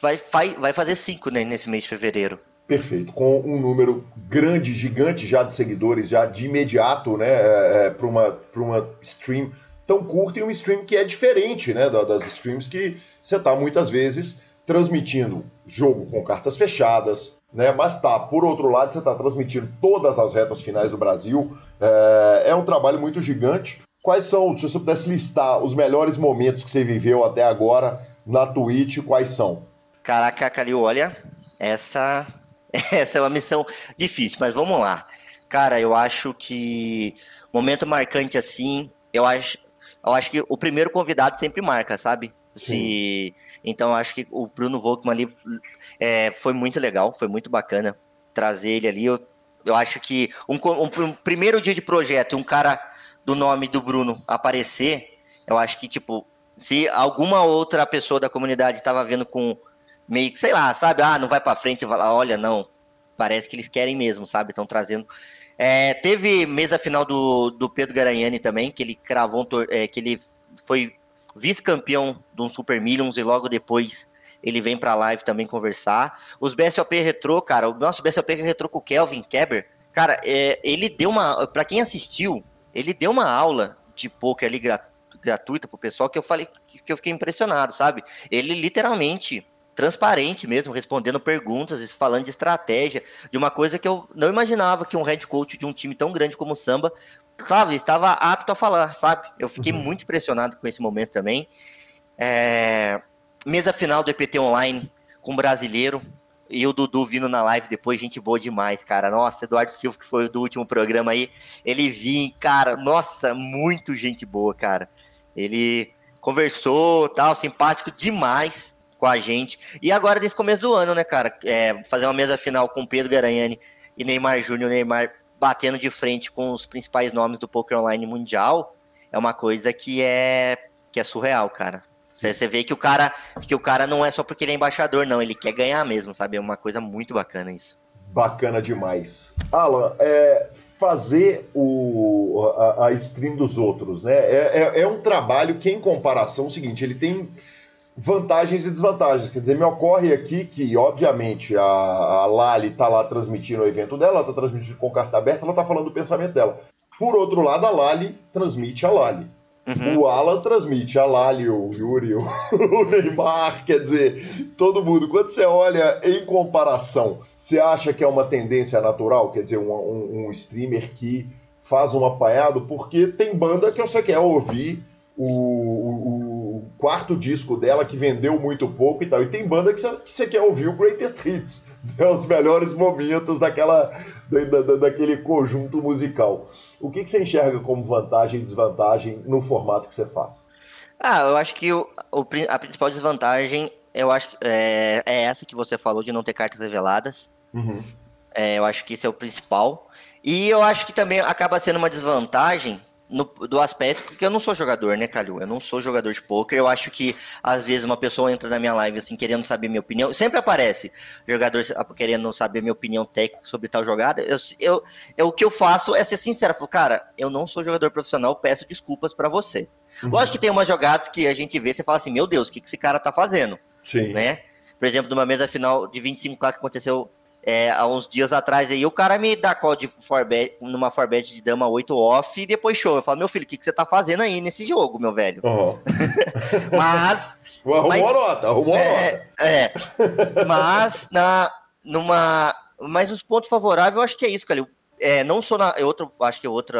Vai, vai, vai fazer cinco né, nesse mês de fevereiro. Perfeito, com um número grande, gigante já de seguidores, já de imediato, né, é, é para uma, uma stream tão curto e um stream que é diferente né, das streams que você está muitas vezes transmitindo jogo com cartas fechadas, né? Mas tá, por outro lado, você está transmitindo todas as retas finais do Brasil. É, é, um trabalho muito gigante. Quais são, se você pudesse listar os melhores momentos que você viveu até agora na Twitch, quais são? Caraca, Calil, olha, essa [LAUGHS] essa é uma missão difícil, mas vamos lá. Cara, eu acho que momento marcante assim, eu acho, eu acho que o primeiro convidado sempre marca, sabe? Se, então eu acho que o Bruno Volkman ali é, foi muito legal, foi muito bacana trazer ele ali. Eu, eu acho que um, um, um primeiro dia de projeto, um cara do nome do Bruno aparecer, eu acho que, tipo, se alguma outra pessoa da comunidade estava vendo com meio que, sei lá, sabe, ah, não vai para frente, vai lá, olha, não, parece que eles querem mesmo, sabe, estão trazendo. É, teve mesa final do, do Pedro Garanhani também, que ele cravou, um, é, que ele foi vice-campeão de um Super Millions e logo depois ele vem pra live também conversar. Os BSOP Retro, cara, o nosso BSOP Retro com o Kelvin Keber, cara, é, ele deu uma, para quem assistiu, ele deu uma aula de poker ali gratuita pro pessoal que eu falei que eu fiquei impressionado, sabe? Ele literalmente transparente mesmo, respondendo perguntas, falando de estratégia, de uma coisa que eu não imaginava que um head coach de um time tão grande como o Samba, sabe, estava apto a falar, sabe? Eu fiquei uhum. muito impressionado com esse momento também. É... Mesa final do EPT Online com brasileiro, e o Dudu vindo na live depois, gente boa demais, cara. Nossa, Eduardo Silva, que foi do último programa aí, ele vinha, cara, nossa, muito gente boa, cara. Ele conversou, tal, simpático demais com a gente. E agora, nesse começo do ano, né, cara, é, fazer uma mesa final com Pedro Garanhani e Neymar Júnior, Neymar batendo de frente com os principais nomes do poker online mundial, é uma coisa que é que é surreal, cara. Você vê que o cara que o cara não é só porque ele é embaixador, não. Ele quer ganhar mesmo, sabe? É uma coisa muito bacana isso. Bacana demais. Alan, é, fazer o, a, a, stream dos outros, né? É, é, é, um trabalho que, em comparação, é o seguinte, ele tem vantagens e desvantagens. Quer dizer, me ocorre aqui que, obviamente, a, a Lali está lá transmitindo o evento dela, ela está transmitindo com carta aberta, ela está falando do pensamento dela. Por outro lado, a Lali transmite a Lali. Uhum. O Alan transmite a Lali, o Yuri, [LAUGHS] o Neymar, quer dizer, todo mundo. Quando você olha em comparação, você acha que é uma tendência natural? Quer dizer, um, um, um streamer que faz um apanhado? Porque tem banda que você quer ouvir o, o, quarto disco dela que vendeu muito pouco e tal. E tem banda que você, que você quer ouvir o Greatest Hits, [LAUGHS] né? os melhores momentos daquela, da, da, daquele conjunto musical. O que, que você enxerga como vantagem e desvantagem no formato que você faz? Ah, eu acho que o, o a principal desvantagem, eu acho é, é, essa que você falou de não ter cartas reveladas. Uhum. É, eu acho que esse é o principal. E eu acho que também acaba sendo uma desvantagem no, do aspecto que eu não sou jogador, né, Calil? Eu não sou jogador de poker. Eu acho que às vezes uma pessoa entra na minha live assim querendo saber minha opinião. Sempre aparece jogador querendo saber minha opinião técnica sobre tal jogada. Eu, eu, eu o que eu faço é ser sincero. Eu falo, cara, eu não sou jogador profissional. Peço desculpas para você. Uhum. Lógico que tem umas jogadas que a gente vê, você fala assim, meu Deus, o que, que esse cara tá fazendo? Sim. Né? Por exemplo, numa mesa final de 25k que aconteceu é, há uns dias atrás aí, o cara me dá call de forbet, numa forbet de dama 8 off e depois show. Eu falo, meu filho, o que, que você tá fazendo aí nesse jogo, meu velho? Uhum. [LAUGHS] mas. Arrumou mas, a nota, arrumou é, a nota. É. [LAUGHS] Mas, na, numa. Mas os pontos favoráveis, eu acho que é isso, cara. É, não sou na. É outro, acho que é outro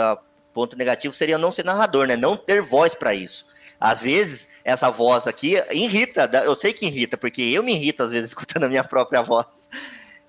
ponto negativo seria não ser narrador, né? Não ter voz para isso. Às vezes, essa voz aqui irrita, eu sei que irrita, porque eu me irrito às vezes [LAUGHS] escutando a minha própria voz.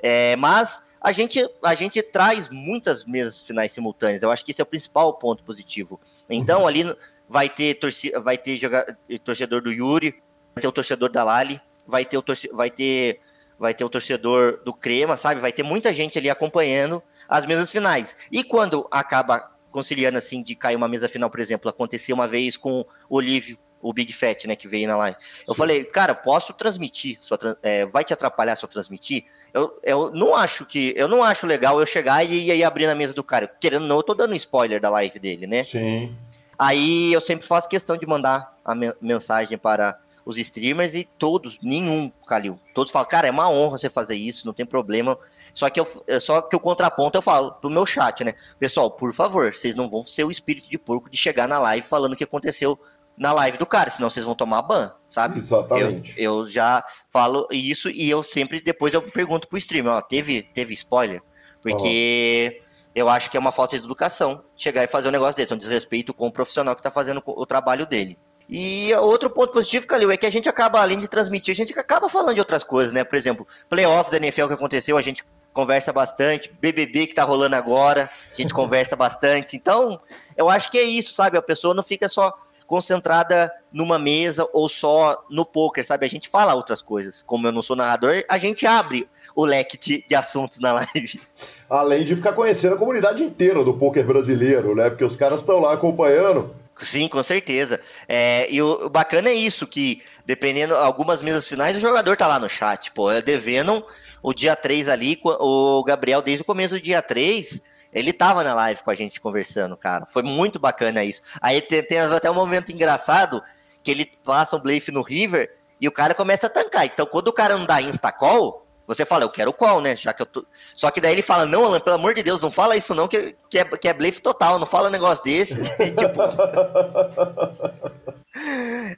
É, mas a gente, a gente traz muitas mesas finais simultâneas. Eu acho que esse é o principal ponto positivo. Então, uhum. ali vai ter, torci vai ter joga torcedor do Yuri, vai ter o torcedor da Lali, vai ter o, vai ter, vai ter o torcedor do Crema, sabe? Vai ter muita gente ali acompanhando as mesas finais. E quando acaba conciliando assim de cair uma mesa final, por exemplo, aconteceu uma vez com o Olívio, o Big Fat, né, que veio na live. Eu Sim. falei, cara, posso transmitir? Sua, é, vai te atrapalhar se eu transmitir? Eu, eu não acho que. Eu não acho legal eu chegar e, aí abrir na mesa do cara. Querendo não, eu tô dando spoiler da live dele, né? Sim. Aí eu sempre faço questão de mandar a mensagem para os streamers e todos, nenhum, Calil. Todos falam, cara, é uma honra você fazer isso, não tem problema. Só que eu, só que o contraponto eu falo pro meu chat, né? Pessoal, por favor, vocês não vão ser o espírito de porco de chegar na live falando o que aconteceu na live do cara, senão vocês vão tomar ban, sabe? Exatamente. Eu, eu já falo isso e eu sempre, depois eu pergunto pro streamer, ó, teve, teve spoiler? Porque uhum. eu acho que é uma falta de educação chegar e fazer um negócio desse, um desrespeito com o profissional que tá fazendo o trabalho dele. E outro ponto positivo, Calil, é que a gente acaba, além de transmitir, a gente acaba falando de outras coisas, né? Por exemplo, playoffs da NFL que aconteceu, a gente conversa bastante. BBB que tá rolando agora, a gente [LAUGHS] conversa bastante. Então, eu acho que é isso, sabe? A pessoa não fica só concentrada numa mesa ou só no poker, sabe? A gente fala outras coisas. Como eu não sou narrador, a gente abre o leque de, de assuntos na live. [LAUGHS] Além de ficar conhecendo a comunidade inteira do poker brasileiro, né? Porque os caras estão lá acompanhando. Sim, com certeza. É, e o, o, bacana é isso, que dependendo, algumas mesas finais, o jogador tá lá no chat, pô, é devendo o dia 3 ali, o Gabriel, desde o começo do dia 3, ele tava na live com a gente conversando, cara. Foi muito bacana isso. Aí tem, tem até um momento engraçado que ele passa um blefe no River e o cara começa a tancar. Então, quando o cara não dá insta-call, você fala, eu quero call, né? Já que eu tô... Só que daí ele fala, não, Alan, pelo amor de Deus, não fala isso não, que, que, é, que é blefe total, não fala um negócio desse. [LAUGHS] tipo... [LAUGHS]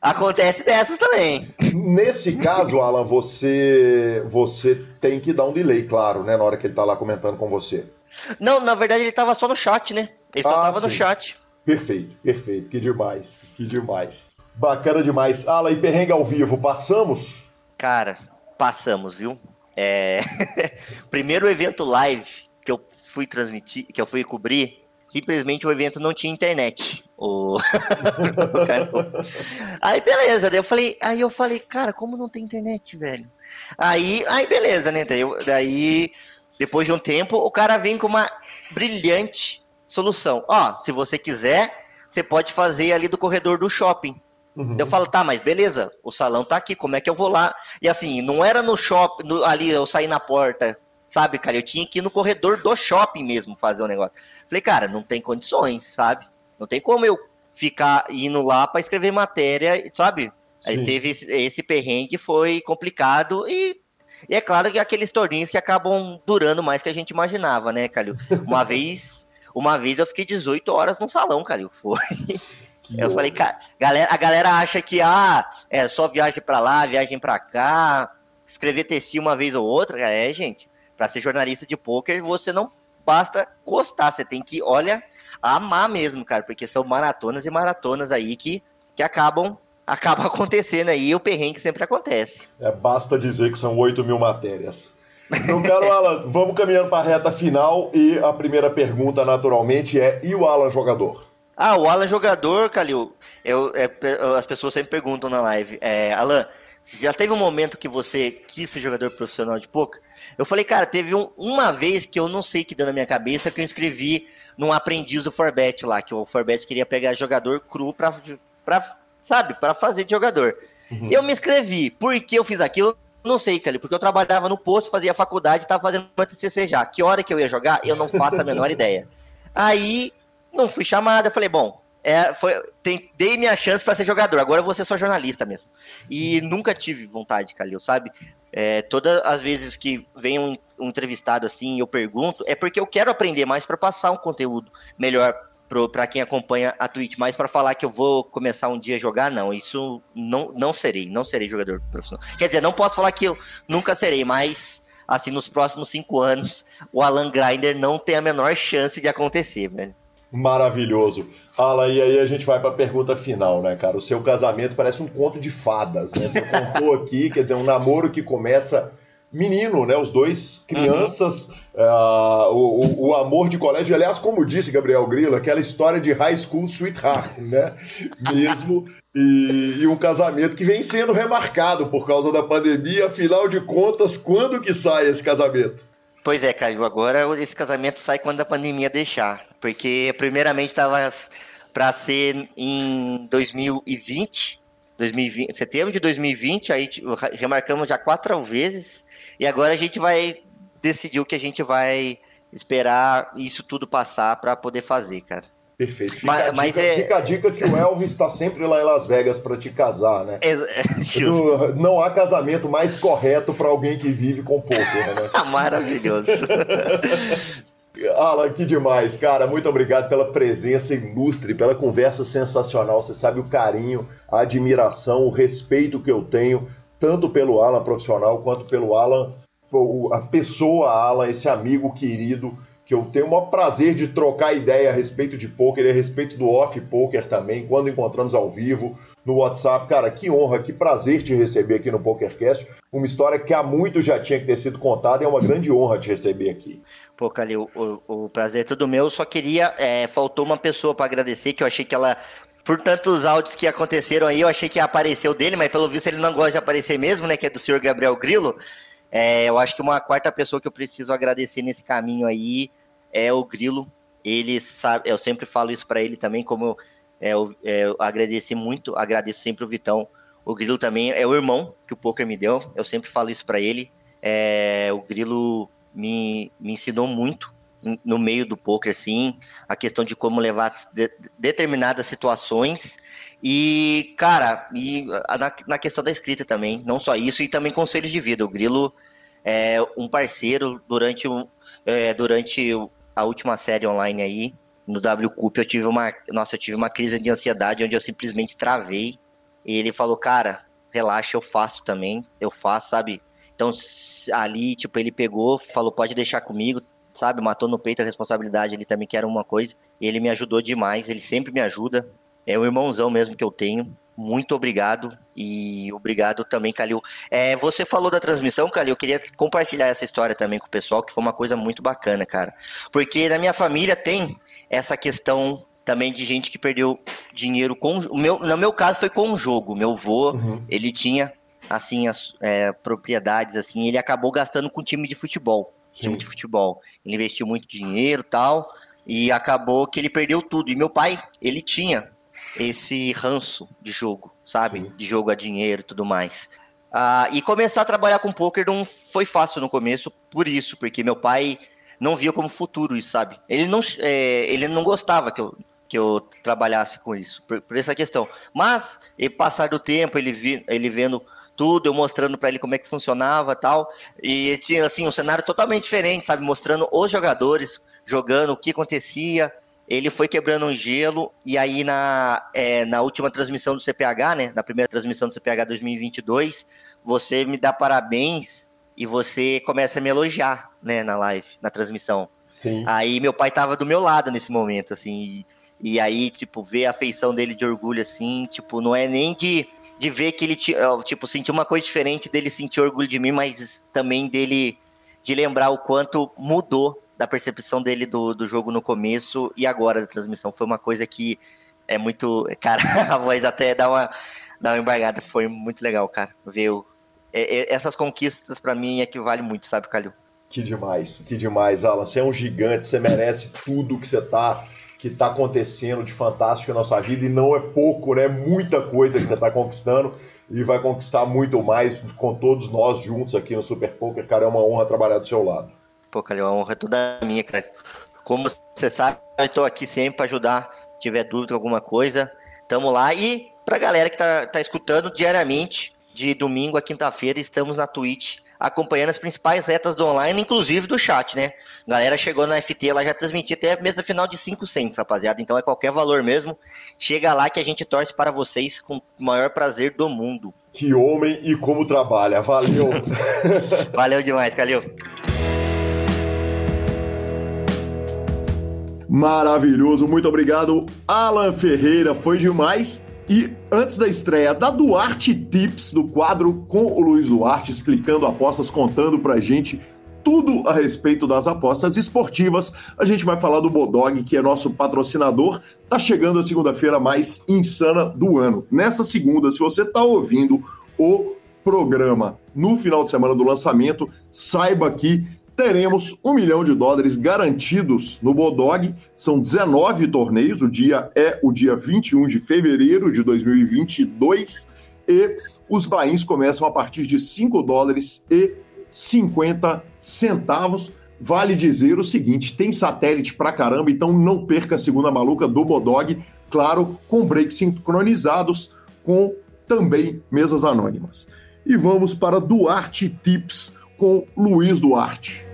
Acontece dessas também. Nesse caso, Alan, você, você tem que dar um delay, claro, né? Na hora que ele tá lá comentando com você. Não, na verdade ele tava só no chat, né? Ele só ah, tava sim. no chat. Perfeito, perfeito. Que demais, que demais. Bacana demais. Ala, e perrengue ao vivo, passamos? Cara, passamos, viu? É... [LAUGHS] Primeiro evento live que eu fui transmitir, que eu fui cobrir, simplesmente o evento não tinha internet. O... [LAUGHS] aí beleza, daí eu falei, aí eu falei, cara, como não tem internet, velho? Aí, aí beleza, né? Daí, daí depois de um tempo, o cara vem com uma brilhante solução. Ó, se você quiser, você pode fazer ali do corredor do shopping. Uhum. Eu falo, tá, mas beleza, o salão tá aqui, como é que eu vou lá? E assim, não era no shopping, no, ali eu saí na porta, sabe, cara? Eu tinha que ir no corredor do shopping mesmo fazer o negócio. Falei, cara, não tem condições, sabe? Não tem como eu ficar indo lá para escrever matéria, sabe? Aí teve esse, esse perrengue, foi complicado e e é claro que aqueles torneios que acabam durando mais que a gente imaginava, né, Calil? Uma [LAUGHS] vez, uma vez eu fiquei 18 horas no salão, Calil. Foi. Eu falei, cara, galera, a galera acha que ah, é só viagem para lá, viagem para cá, escrever textinho uma vez ou outra. É, gente, para ser jornalista de poker, você não basta gostar, você tem que, olha, amar mesmo, cara, porque são maratonas e maratonas aí que, que acabam acaba [LAUGHS] acontecendo aí, o perrengue sempre acontece. É, basta dizer que são 8 mil matérias. Então, caro Alan, vamos caminhando para a reta final e a primeira pergunta, naturalmente, é: e o Alan jogador? Ah, o Alan jogador, Calil, eu, é, as pessoas sempre perguntam na live, é, Alan, já teve um momento que você quis ser jogador profissional de poker? Eu falei, cara, teve um, uma vez que eu não sei que deu na minha cabeça que eu inscrevi num aprendiz do Forbet lá, que o Forbet queria pegar jogador cru para sabe, para fazer de jogador. Uhum. Eu me inscrevi. Por que eu fiz aquilo? Não sei, Cali, porque eu trabalhava no posto, fazia faculdade, estava fazendo meu TCC já. Que hora que eu ia jogar, eu não faço a menor [LAUGHS] ideia. Aí, não fui chamada, falei, bom, é, foi, tem, dei minha chance para ser jogador, agora eu vou ser só jornalista mesmo. E nunca tive vontade, Calil, sabe? É, todas as vezes que vem um, um entrevistado assim, eu pergunto, é porque eu quero aprender mais para passar um conteúdo melhor para quem acompanha a Twitch, mas para falar que eu vou começar um dia a jogar, não, isso não, não serei, não serei jogador profissional. Quer dizer, não posso falar que eu nunca serei, mas assim, nos próximos cinco anos, o Alan Grinder não tem a menor chance de acontecer, velho. Maravilhoso. Alan, e aí a gente vai para a pergunta final, né, cara? O seu casamento parece um conto de fadas, né? Você contou aqui, quer dizer, um namoro que começa menino, né? Os dois crianças, uhum. Uh, o, o, amor de colégio. Aliás, como disse Gabriel Grillo, aquela história de high school sweetheart, né? Mesmo. E, e, um casamento que vem sendo remarcado por causa da pandemia. Afinal de contas, quando que sai esse casamento? Pois é, Caio. Agora esse casamento sai quando a pandemia deixar. Porque, primeiramente, estava para ser em 2020. 2020, setembro de 2020, aí remarcamos já quatro vezes e agora a gente vai decidir o que a gente vai esperar isso tudo passar para poder fazer, cara. Perfeito. Fica, mas, a dica, mas é... fica a dica que o [LAUGHS] Elvis está sempre lá em Las Vegas para te casar, né? É, é não há casamento mais correto para alguém que vive com pouco, né? [LAUGHS] Maravilhoso. [LAUGHS] Alan, que demais, cara. Muito obrigado pela presença ilustre, pela conversa sensacional. Você sabe o carinho, a admiração, o respeito que eu tenho tanto pelo Alan profissional quanto pelo Alan, a pessoa Alan, esse amigo querido que eu tenho o maior prazer de trocar ideia a respeito de poker e a respeito do off poker também, quando encontramos ao vivo no WhatsApp. Cara, que honra, que prazer te receber aqui no PokerCast. Uma história que há muito já tinha que ter sido contada e é uma grande honra te receber aqui. Pô, Calil, o, o, prazer é todo meu. Só queria, é, faltou uma pessoa para agradecer, que eu achei que ela por tantos áudios que aconteceram aí, eu achei que apareceu dele, mas pelo visto ele não gosta de aparecer mesmo, né? Que é do senhor Gabriel Grilo. É, eu acho que uma quarta pessoa que eu preciso agradecer nesse caminho aí é o Grilo. Ele sabe, eu sempre falo isso para ele também, como eu, é, eu, é, eu agradeci muito, agradeço sempre o Vitão. O Grilo também é o irmão que o poker me deu. Eu sempre falo isso para ele. É, o Grilo me, me ensinou muito no meio do poker, assim, a questão de como levar de, determinadas situações e, cara, e na, na, questão da escrita também, não só isso, e também conselhos de vida. O Grilo é um parceiro durante, um, é, durante a última série online aí, no WCUP, eu tive uma. Nossa, eu tive uma crise de ansiedade onde eu simplesmente travei. E ele falou, cara, relaxa, eu faço também, eu faço, sabe? Então, ali, tipo, ele pegou, falou, pode deixar comigo, sabe? Matou no peito a responsabilidade, ele também quer uma coisa. Ele me ajudou demais, ele sempre me ajuda. É um irmãozão mesmo que eu tenho. Muito obrigado e obrigado também, Calil. É, você falou da transmissão, Calil. Eu queria compartilhar essa história também com o pessoal, que foi uma coisa muito bacana, cara. Porque na minha família tem essa questão também de gente que perdeu dinheiro com o meu, no meu caso foi com o jogo. Meu avô, uhum. ele tinha assim as é, propriedades assim, ele acabou gastando com time de futebol, Sim. time de futebol. Ele investiu muito dinheiro, tal, e acabou que ele perdeu tudo. E meu pai, ele tinha esse ranço de jogo, sabe? Sim. De jogo a dinheiro e tudo mais. Ah, e começar a trabalhar com poker não foi fácil no começo, por isso, porque meu pai não via como futuro isso, sabe? Ele não, é, ele não gostava que eu, que eu trabalhasse com isso, por, por essa questão. Mas, e passar do tempo, ele, vi, ele vendo tudo, eu mostrando para ele como é que funcionava tal, e tinha assim um cenário totalmente diferente, sabe? Mostrando os jogadores jogando, o que acontecia, ele foi quebrando um gelo e aí na, é, na última transmissão do CPH, né, na primeira transmissão do CPH 2022, você me dá parabéns e você começa a me elogiar, né, na live, na transmissão. Sim. Aí meu pai tava do meu lado nesse momento, assim, e, e aí, tipo, ver a feição dele de orgulho, assim, tipo, não é nem de, de ver que ele, tipo, sentiu uma coisa diferente dele sentir orgulho de mim, mas também dele, de lembrar o quanto mudou da percepção dele do, do jogo no começo e agora da transmissão. Foi uma coisa que é muito. Cara, [LAUGHS] a voz até dá uma, dá uma embargada. Foi muito legal, cara. Ver é, é, essas conquistas para mim equivale muito, sabe, Calil? Que demais, que demais, Alan. Você é um gigante, você merece tudo que você tá que tá acontecendo de fantástico na nossa vida e não é pouco, né? Muita coisa que você tá conquistando e vai conquistar muito mais com todos nós juntos aqui no Super Poker. Cara, é uma honra trabalhar do seu lado. Pô, Calil, a honra é toda minha, cara. Como você sabe, eu tô aqui sempre para ajudar. Se tiver dúvida, alguma coisa, tamo lá. E pra galera que tá, tá escutando diariamente, de domingo a quinta-feira, estamos na Twitch acompanhando as principais retas do online, inclusive do chat, né? Galera chegou na FT, ela já transmitiu até a mesa final de 5 cents, rapaziada. Então é qualquer valor mesmo. Chega lá que a gente torce para vocês com o maior prazer do mundo. Que homem e como trabalha. Valeu. [LAUGHS] Valeu demais, Calil. Maravilhoso, muito obrigado, Alan Ferreira, foi demais. E antes da estreia da Duarte Tips, do quadro com o Luiz Duarte, explicando apostas, contando pra gente tudo a respeito das apostas esportivas, a gente vai falar do Bodog, que é nosso patrocinador. Tá chegando a segunda-feira mais insana do ano. Nessa segunda, se você tá ouvindo o programa no final de semana do lançamento, saiba que teremos um milhão de dólares garantidos no Bodog. São 19 torneios, o dia é o dia 21 de fevereiro de 2022 e os bains começam a partir de 5 dólares e 50 centavos. Vale dizer o seguinte: tem satélite pra caramba, então não perca a segunda maluca do Bodog, claro, com breaks sincronizados, com também mesas anônimas. E vamos para Duarte Tips com Luiz Duarte.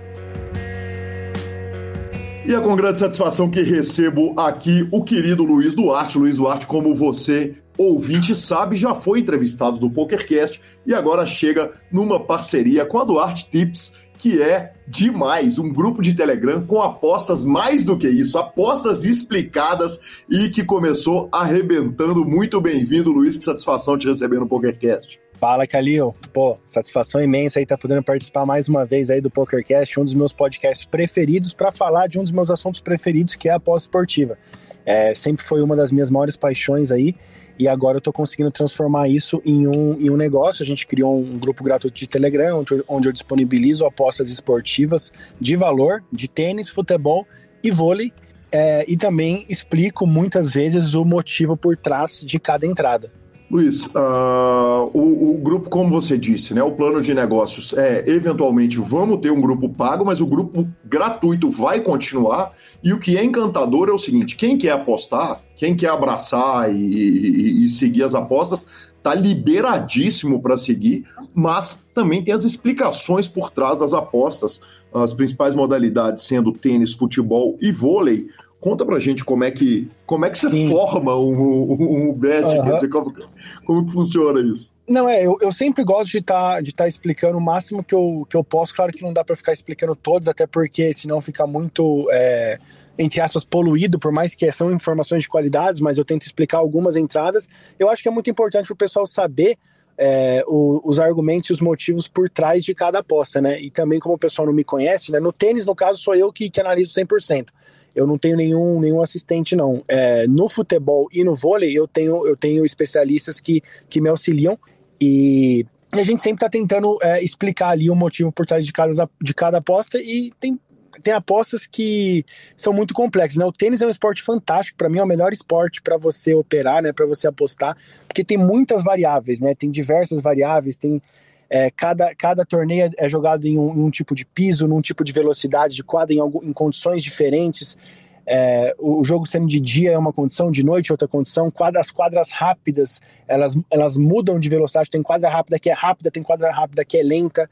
E é com grande satisfação que recebo aqui o querido Luiz Duarte. Luiz Duarte, como você ouvinte sabe, já foi entrevistado do PokerCast e agora chega numa parceria com a Duarte Tips, que é demais, um grupo de Telegram com apostas mais do que isso, apostas explicadas e que começou arrebentando. Muito bem-vindo, Luiz, que satisfação te receber no PokerCast. Fala, Calil. Pô, satisfação imensa aí estar tá podendo participar mais uma vez aí do PokerCast, um dos meus podcasts preferidos para falar de um dos meus assuntos preferidos, que é a aposta esportiva. É, sempre foi uma das minhas maiores paixões aí e agora eu estou conseguindo transformar isso em um, em um negócio. A gente criou um grupo gratuito de Telegram, onde, onde eu disponibilizo apostas esportivas de valor, de tênis, futebol e vôlei, é, e também explico muitas vezes o motivo por trás de cada entrada. Luiz, uh, o, o, grupo, como você disse, né, o plano de negócios é, eventualmente, vamos ter um grupo pago, mas o grupo gratuito vai continuar. E o que é encantador é o seguinte: quem quer apostar, quem quer abraçar e, e, e seguir as apostas, tá liberadíssimo para seguir, mas também tem as explicações por trás das apostas, as principais modalidades sendo tênis, futebol e vôlei. Conta pra gente como é que, como é que você Sim. forma um, um, um bet, uhum. quer dizer, como, como que funciona isso? Não, é, eu, eu sempre gosto de estar tá, de tá explicando o máximo que eu, que eu posso. Claro que não dá para ficar explicando todos, até porque senão fica muito, é, entre aspas, poluído, por mais que são informações de qualidade, mas eu tento explicar algumas entradas. Eu acho que é muito importante para o pessoal saber é, o, os argumentos e os motivos por trás de cada aposta, né? E também, como o pessoal não me conhece, né? No tênis, no caso, sou eu que, que analiso 100% eu não tenho nenhum, nenhum assistente, não. É, no futebol e no vôlei, eu tenho, eu tenho especialistas que, que me auxiliam e a gente sempre está tentando é, explicar ali o motivo por trás de cada, de cada aposta e tem, tem apostas que são muito complexas. Né? O tênis é um esporte fantástico, para mim é o melhor esporte para você operar, né? para você apostar, porque tem muitas variáveis, né? tem diversas variáveis, tem é, cada, cada torneio é jogado em um, um, tipo de piso, num tipo de velocidade de quadra, em, algum, em condições diferentes. É, o jogo sendo de dia é uma condição, de noite é outra condição. Quadra, as quadras rápidas, elas, elas mudam de velocidade. Tem quadra rápida que é rápida, tem quadra rápida que é lenta,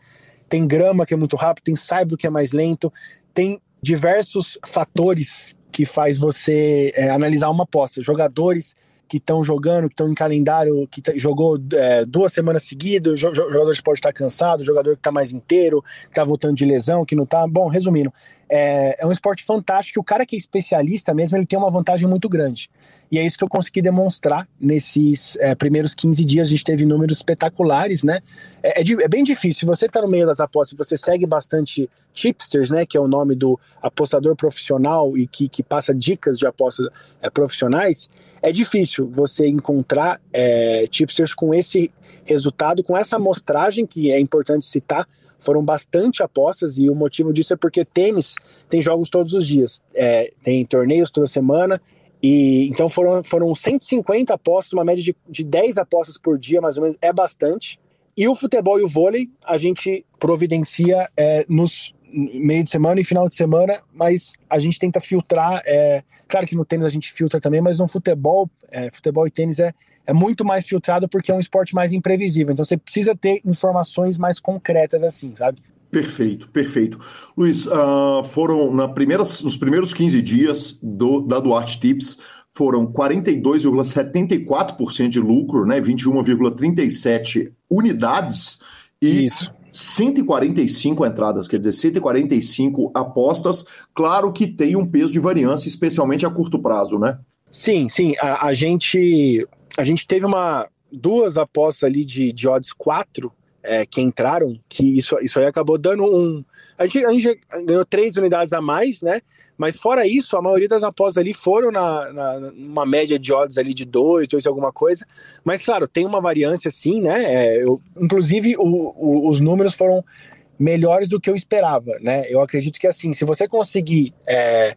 tem grama que é muito rápido, tem saibro que é mais lento. Tem diversos fatores que faz você é, analisar uma aposta. Jogadores que estão jogando, que estão em calendário, que jogou é, duas semanas seguidas, o jogador pode estar cansado, o jogador que está mais inteiro, que está voltando de lesão, que não está. Bom, resumindo, é, é um esporte fantástico. O cara que é especialista mesmo, ele tem uma vantagem muito grande. E é isso que eu consegui demonstrar nesses é, primeiros 15 dias. A gente teve números espetaculares, né? É, é, é bem difícil. Se você está no meio das apostas, você segue bastante tipsters, né? Que é o nome do apostador profissional e que, que passa dicas de apostas é, profissionais. É difícil você encontrar é, tipsters com esse resultado, com essa amostragem, que é importante citar, foram bastante apostas e o motivo disso é porque tênis tem jogos todos os dias, é, tem torneios toda semana e então foram, foram 150 apostas, uma média de, de 10 apostas por dia, mais ou menos, é bastante. E o futebol e o vôlei a gente providencia é, nos meio de semana e final de semana, mas a gente tenta filtrar. É, claro que no tênis a gente filtra também, mas no futebol, é, futebol e tênis é, é muito mais filtrado porque é um esporte mais imprevisível. Então você precisa ter informações mais concretas assim, sabe? Perfeito, perfeito. Luiz, uh, foram na primeira, nos primeiros 15 dias do, da Duarte Tips, foram 42,74% de lucro, né, 21,37 unidades e Isso. 145 entradas, quer dizer, 145 apostas. Claro que tem um peso de variância, especialmente a curto prazo, né? Sim, sim. A, a gente a gente teve uma duas apostas ali de, de odds 4 é, que entraram, que isso, isso aí acabou dando um. A gente, a gente ganhou três unidades a mais, né? Mas fora isso, a maioria das apostas ali foram na, na média de odds ali de dois, dois alguma coisa. Mas claro, tem uma variância sim, né? É, eu, inclusive o, o, os números foram melhores do que eu esperava, né? Eu acredito que assim, se você conseguir é,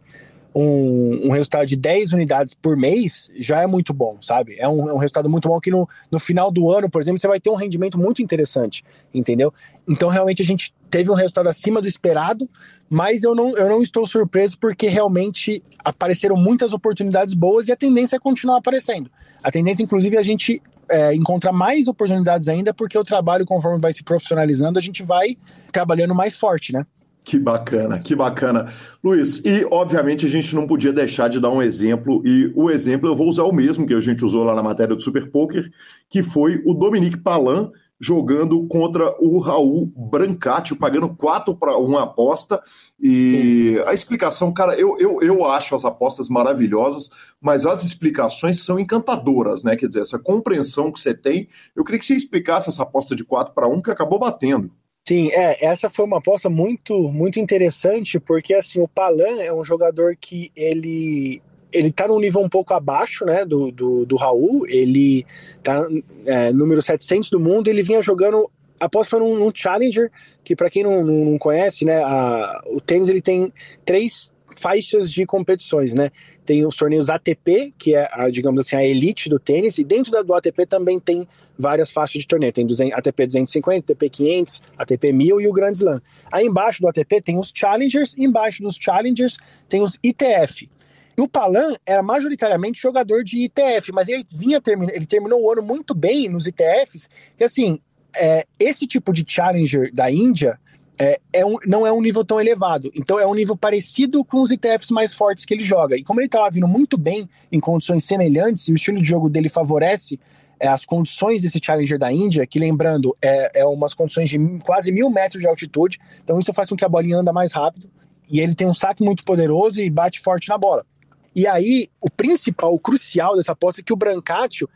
um, um, resultado de 10 unidades por mês já é muito bom, sabe? É um, é um, resultado muito bom que no, no final do ano, por exemplo, você vai ter um rendimento muito interessante, entendeu? Então, realmente, a gente teve um resultado acima do esperado, mas eu não, eu não estou surpreso porque realmente apareceram muitas oportunidades boas e a tendência é continuar aparecendo. A tendência, inclusive, é a gente é, encontrar mais oportunidades ainda, porque o trabalho, conforme vai se profissionalizando, a gente vai trabalhando mais forte, né? Que bacana, que bacana. Luiz, e obviamente a gente não podia deixar de dar um exemplo, e o exemplo eu vou usar o mesmo que a gente usou lá na matéria do Super Poker, que foi o Dominique Palan, jogando contra o Raul Brancati, pagando 4 para 1 aposta. E Sim. a explicação, cara, eu, eu, eu acho as apostas maravilhosas, mas as explicações são encantadoras, né? Quer dizer, essa compreensão que você tem. Eu queria que você explicasse essa aposta de 4 para 1 que acabou batendo. Sim, é, essa foi uma aposta muito, muito interessante, porque assim, o Palan é um jogador que ele ele tá num nível um pouco abaixo, né, do, do, do Raul, ele tá é, número 700 do mundo, ele vinha jogando, após foi num, num Challenger, que para quem não, não, não, conhece, né, a, o tênis ele tem três faixas de competições, né, tem os torneios ATP, que é, a, digamos assim, a elite do tênis, e dentro da, do ATP também tem várias faixas de torneio, tem 200, ATP 250, ATP 500, ATP 1000 e o Grand Slam. Aí embaixo do ATP tem os Challengers, e embaixo dos Challengers tem os ITF, e o Palan era majoritariamente jogador de ITF, mas ele vinha ele terminou o ano muito bem nos ITFs, que assim, é, esse tipo de challenger da Índia é, é um, não é um nível tão elevado. Então é um nível parecido com os ITFs mais fortes que ele joga. E como ele estava vindo muito bem em condições semelhantes, e o estilo de jogo dele favorece é, as condições desse Challenger da Índia, que lembrando, é, é umas condições de quase mil metros de altitude, então isso faz com que a bolinha anda mais rápido, e ele tem um saque muito poderoso e bate forte na bola. E aí, o principal, o crucial dessa aposta é que o Brancatio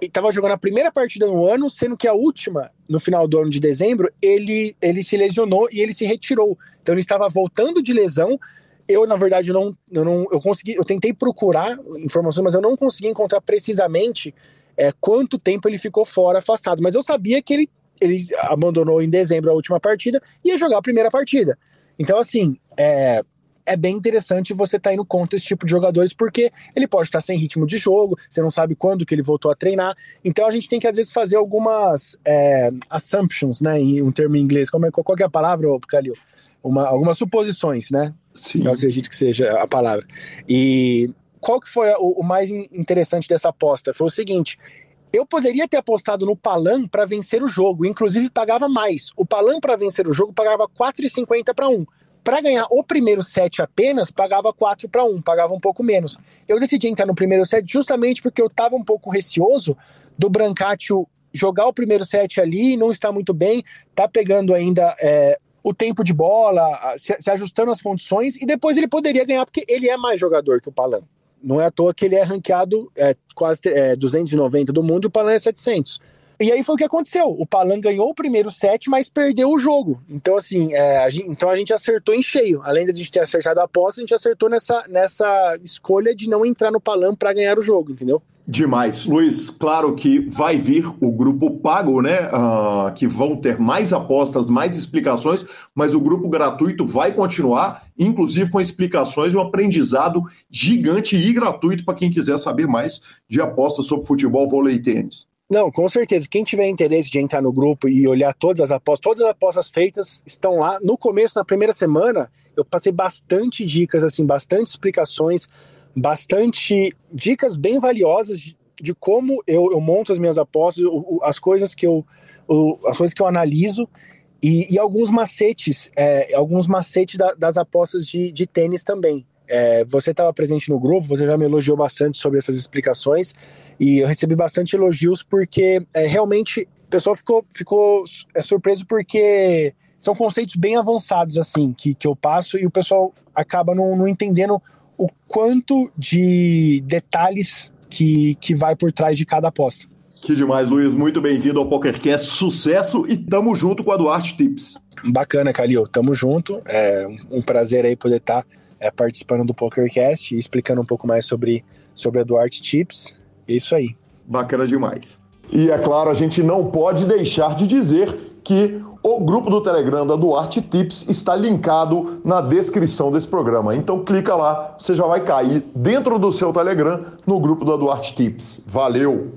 estava jogando a primeira partida no ano, sendo que a última, no final do ano de dezembro, ele, ele se lesionou e ele se retirou. Então ele estava voltando de lesão. Eu, na verdade, não, eu não eu consegui, eu tentei procurar informações, mas eu não consegui encontrar precisamente é, quanto tempo ele ficou fora, afastado. Mas eu sabia que ele, ele abandonou em dezembro a última partida e ia jogar a primeira partida. Então, assim, é, é bem interessante você estar tá indo contra esse tipo de jogadores, porque ele pode estar sem ritmo de jogo, você não sabe quando que ele voltou a treinar. Então a gente tem que, às vezes, fazer algumas é, assumptions, né? Em um termo em inglês. Como é, qual é a palavra, Calil? Uma, algumas suposições, né? Sim. Eu acredito que seja a palavra. E qual que foi o, o mais interessante dessa aposta? Foi o seguinte: eu poderia ter apostado no Palan para vencer o jogo, inclusive pagava mais. O Palan para vencer o jogo pagava 4,50 para 1. Para ganhar o primeiro set apenas, pagava 4 para 1, pagava um pouco menos. Eu decidi entrar no primeiro set justamente porque eu estava um pouco receoso do Brancatio jogar o primeiro set ali, não está muito bem, tá pegando ainda é, o tempo de bola, se, se, ajustando as condições, e depois ele poderia ganhar, porque ele é mais jogador que o Palan. Não é à toa que ele é ranqueado é, quase é, 290 do mundo e o Palan é 700. E aí foi o que aconteceu. O Palan ganhou o primeiro set, mas perdeu o jogo. Então, assim, é, a gente, então a gente acertou em cheio. Além de a gente ter acertado a aposta, a gente acertou nessa, nessa escolha de não entrar no Palan para ganhar o jogo, entendeu? Demais. Luiz, claro que vai vir o grupo pago, né? Uh, que vão ter mais apostas, mais explicações, mas o grupo gratuito vai continuar, inclusive com explicações um aprendizado gigante e gratuito para quem quiser saber mais de apostas sobre futebol, vôlei e tênis. Não, com certeza. Quem tiver interesse de entrar no grupo e olhar todas as apostas, todas as apostas feitas estão lá. No começo, na primeira semana, eu passei bastante dicas, assim, bastante explicações, bastante dicas bem valiosas de, de como eu, eu, monto as minhas apostas, o, o, as coisas que eu, o, as coisas que eu analiso e, e alguns macetes, é, alguns macetes da, das apostas de, de tênis também. É, você estava presente no grupo, você já me elogiou bastante sobre essas explicações e eu recebi bastante elogios porque é, realmente o pessoal ficou, ficou é, surpreso porque são conceitos bem avançados assim que, que eu passo e o pessoal acaba não, não entendendo o quanto de detalhes que, que vai por trás de cada aposta. Que demais, Luiz. Muito bem-vindo ao PokerCast. Sucesso e tamo junto com a Duarte Tips. Bacana, Calil. Tamo junto. É um prazer aí poder estar tá é, participando do PokerCast e explicando um pouco mais sobre, sobre a Duarte Tips. É isso aí. Bacana demais. E é claro, a gente não pode deixar de dizer que o grupo do Telegram da Duarte Tips está linkado na descrição desse programa. Então clica lá, você já vai cair dentro do seu Telegram no grupo da Duarte Tips. Valeu!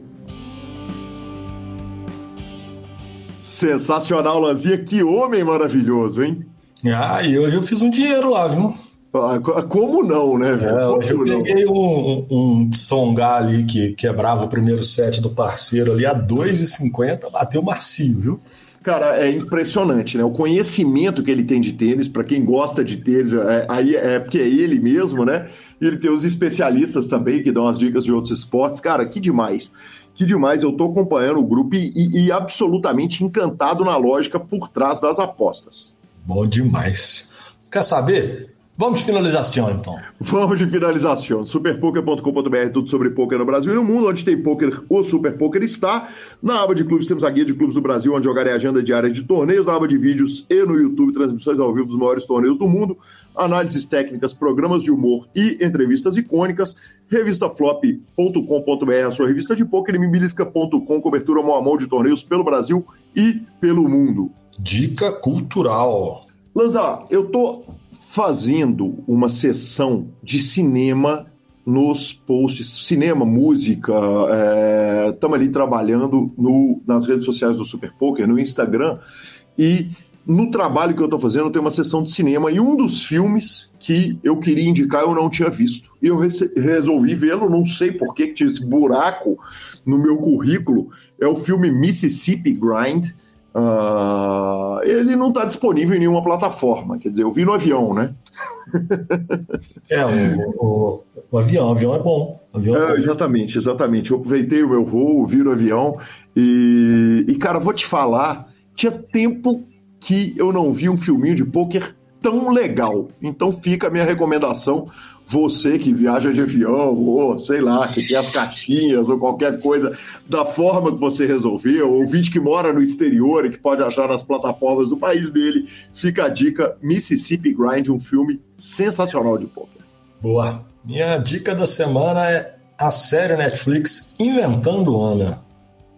Sensacional, Lanzinha. Que homem maravilhoso, hein? Ah, e hoje eu fiz um dinheiro lá, viu? Ah, como não, né? É, hoje eu peguei um, um Tsonga ali que quebrava o primeiro set do parceiro ali a 2,50, bateu macio, viu? Cara, é impressionante, né? O conhecimento que ele tem de tênis, para quem gosta de tênis, é, aí é porque é ele mesmo, né? Ele tem os especialistas também que dão as dicas de outros esportes. Cara, que demais. Que demais. Eu tô acompanhando o grupo e, e, e absolutamente encantado na lógica por trás das apostas. Bom demais. Quer saber? Vamos de finalização, então. Vamos de finalização. Superpoker.com.br, tudo sobre poker no Brasil e no mundo. Onde tem poker, o Super Poker está. Na aba de clubes, temos a guia de clubes do Brasil, onde jogar é a agenda diária de torneios. Na aba de vídeos e no YouTube, transmissões ao vivo dos maiores torneios do mundo. Análises técnicas, programas de humor e entrevistas icônicas. Revistaflop.com.br, a sua revista de poker. E mibilisca.com, cobertura mão a mão de torneios pelo Brasil e pelo mundo. Dica cultural. Lanza, eu tô fazendo uma sessão de cinema nos posts, cinema, música, estamos é, ali trabalhando no, nas redes sociais do Super Poker, no Instagram, e no trabalho que eu estou fazendo tem uma sessão de cinema e um dos filmes que eu queria indicar eu não tinha visto. E eu resolvi vê-lo, não sei por que tinha esse buraco no meu currículo, é o filme Mississippi Grind, Uh, ele não está disponível em nenhuma plataforma. Quer dizer, eu vi no avião, né? é, o, o, o, avião, o avião é bom. Avião é, é exatamente, exatamente. Eu aproveitei o meu voo, vi no avião e, e, cara, vou te falar, tinha tempo que eu não vi um filminho de pôquer tão legal. Então fica a minha recomendação você que viaja de avião, ou sei lá, que tem as caixinhas, ou qualquer coisa, da forma que você resolveu, ou ouvinte que mora no exterior e que pode achar nas plataformas do país dele, fica a dica: Mississippi Grind, um filme sensacional de poker. Boa. Minha dica da semana é a série Netflix Inventando Ana.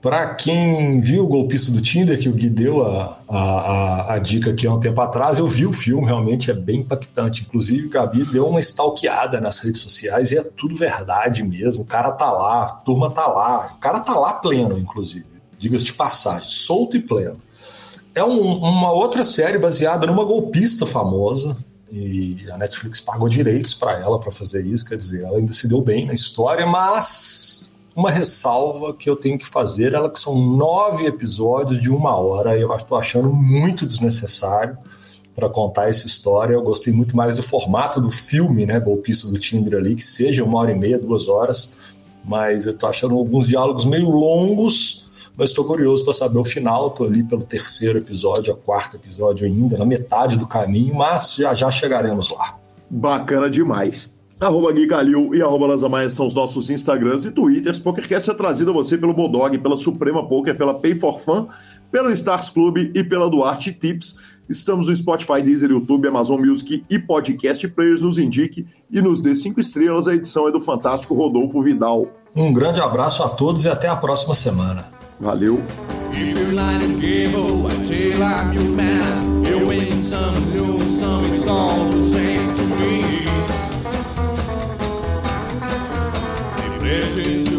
Para quem viu o golpista do Tinder, que o Gui deu a, a, a, dica aqui há um tempo atrás, eu vi o filme, realmente é bem impactante. Inclusive, o Gabi deu uma stalkeada nas redes sociais e é tudo verdade mesmo. O cara tá lá, a turma tá lá, o cara tá lá pleno, inclusive. Diga-se de passagem, solto e pleno. É um, uma outra série baseada numa golpista famosa, e a Netflix pagou direitos para ela para fazer isso, quer dizer, ela ainda se deu bem na história, mas uma ressalva que eu tenho que fazer, ela que são nove episódios de uma hora, e eu estou achando muito desnecessário para contar essa história. Eu gostei muito mais do formato do filme, né, Golpista do Tinder ali, que seja uma hora e meia, duas horas, mas eu estou achando alguns diálogos meio longos, mas estou curioso para saber o final. Estou ali pelo terceiro episódio, a quarto episódio ainda, na metade do caminho, mas já já chegaremos lá. Bacana demais. Arroba Gui Calil e arroba Lanzamaia são os nossos Instagrams e Twitters. PokerCast é trazido a você pelo Bodog, pela Suprema Poker, pela Pay for Fun, pelo Stars Club e pela Duarte Tips. Estamos no Spotify, Deezer, YouTube, Amazon Music e Podcast Players. Nos indique e nos dê cinco estrelas. A edição é do fantástico Rodolfo Vidal. Um grande abraço a todos e até a próxima semana. Valeu. This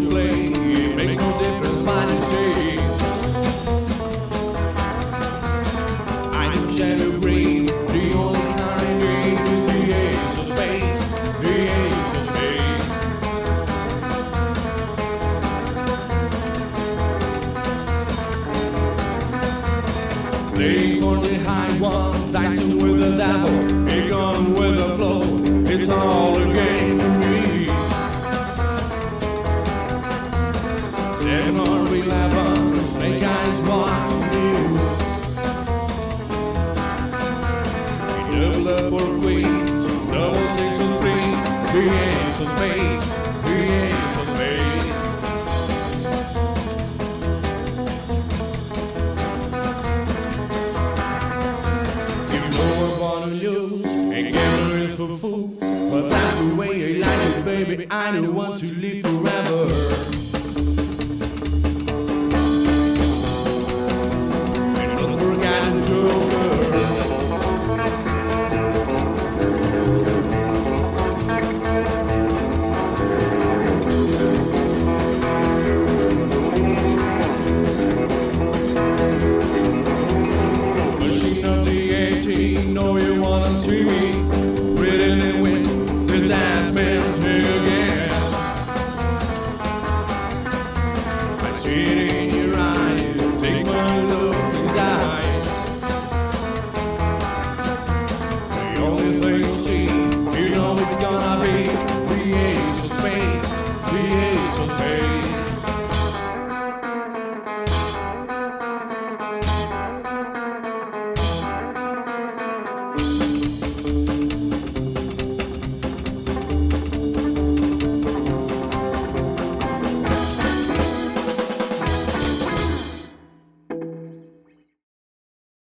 don't want to live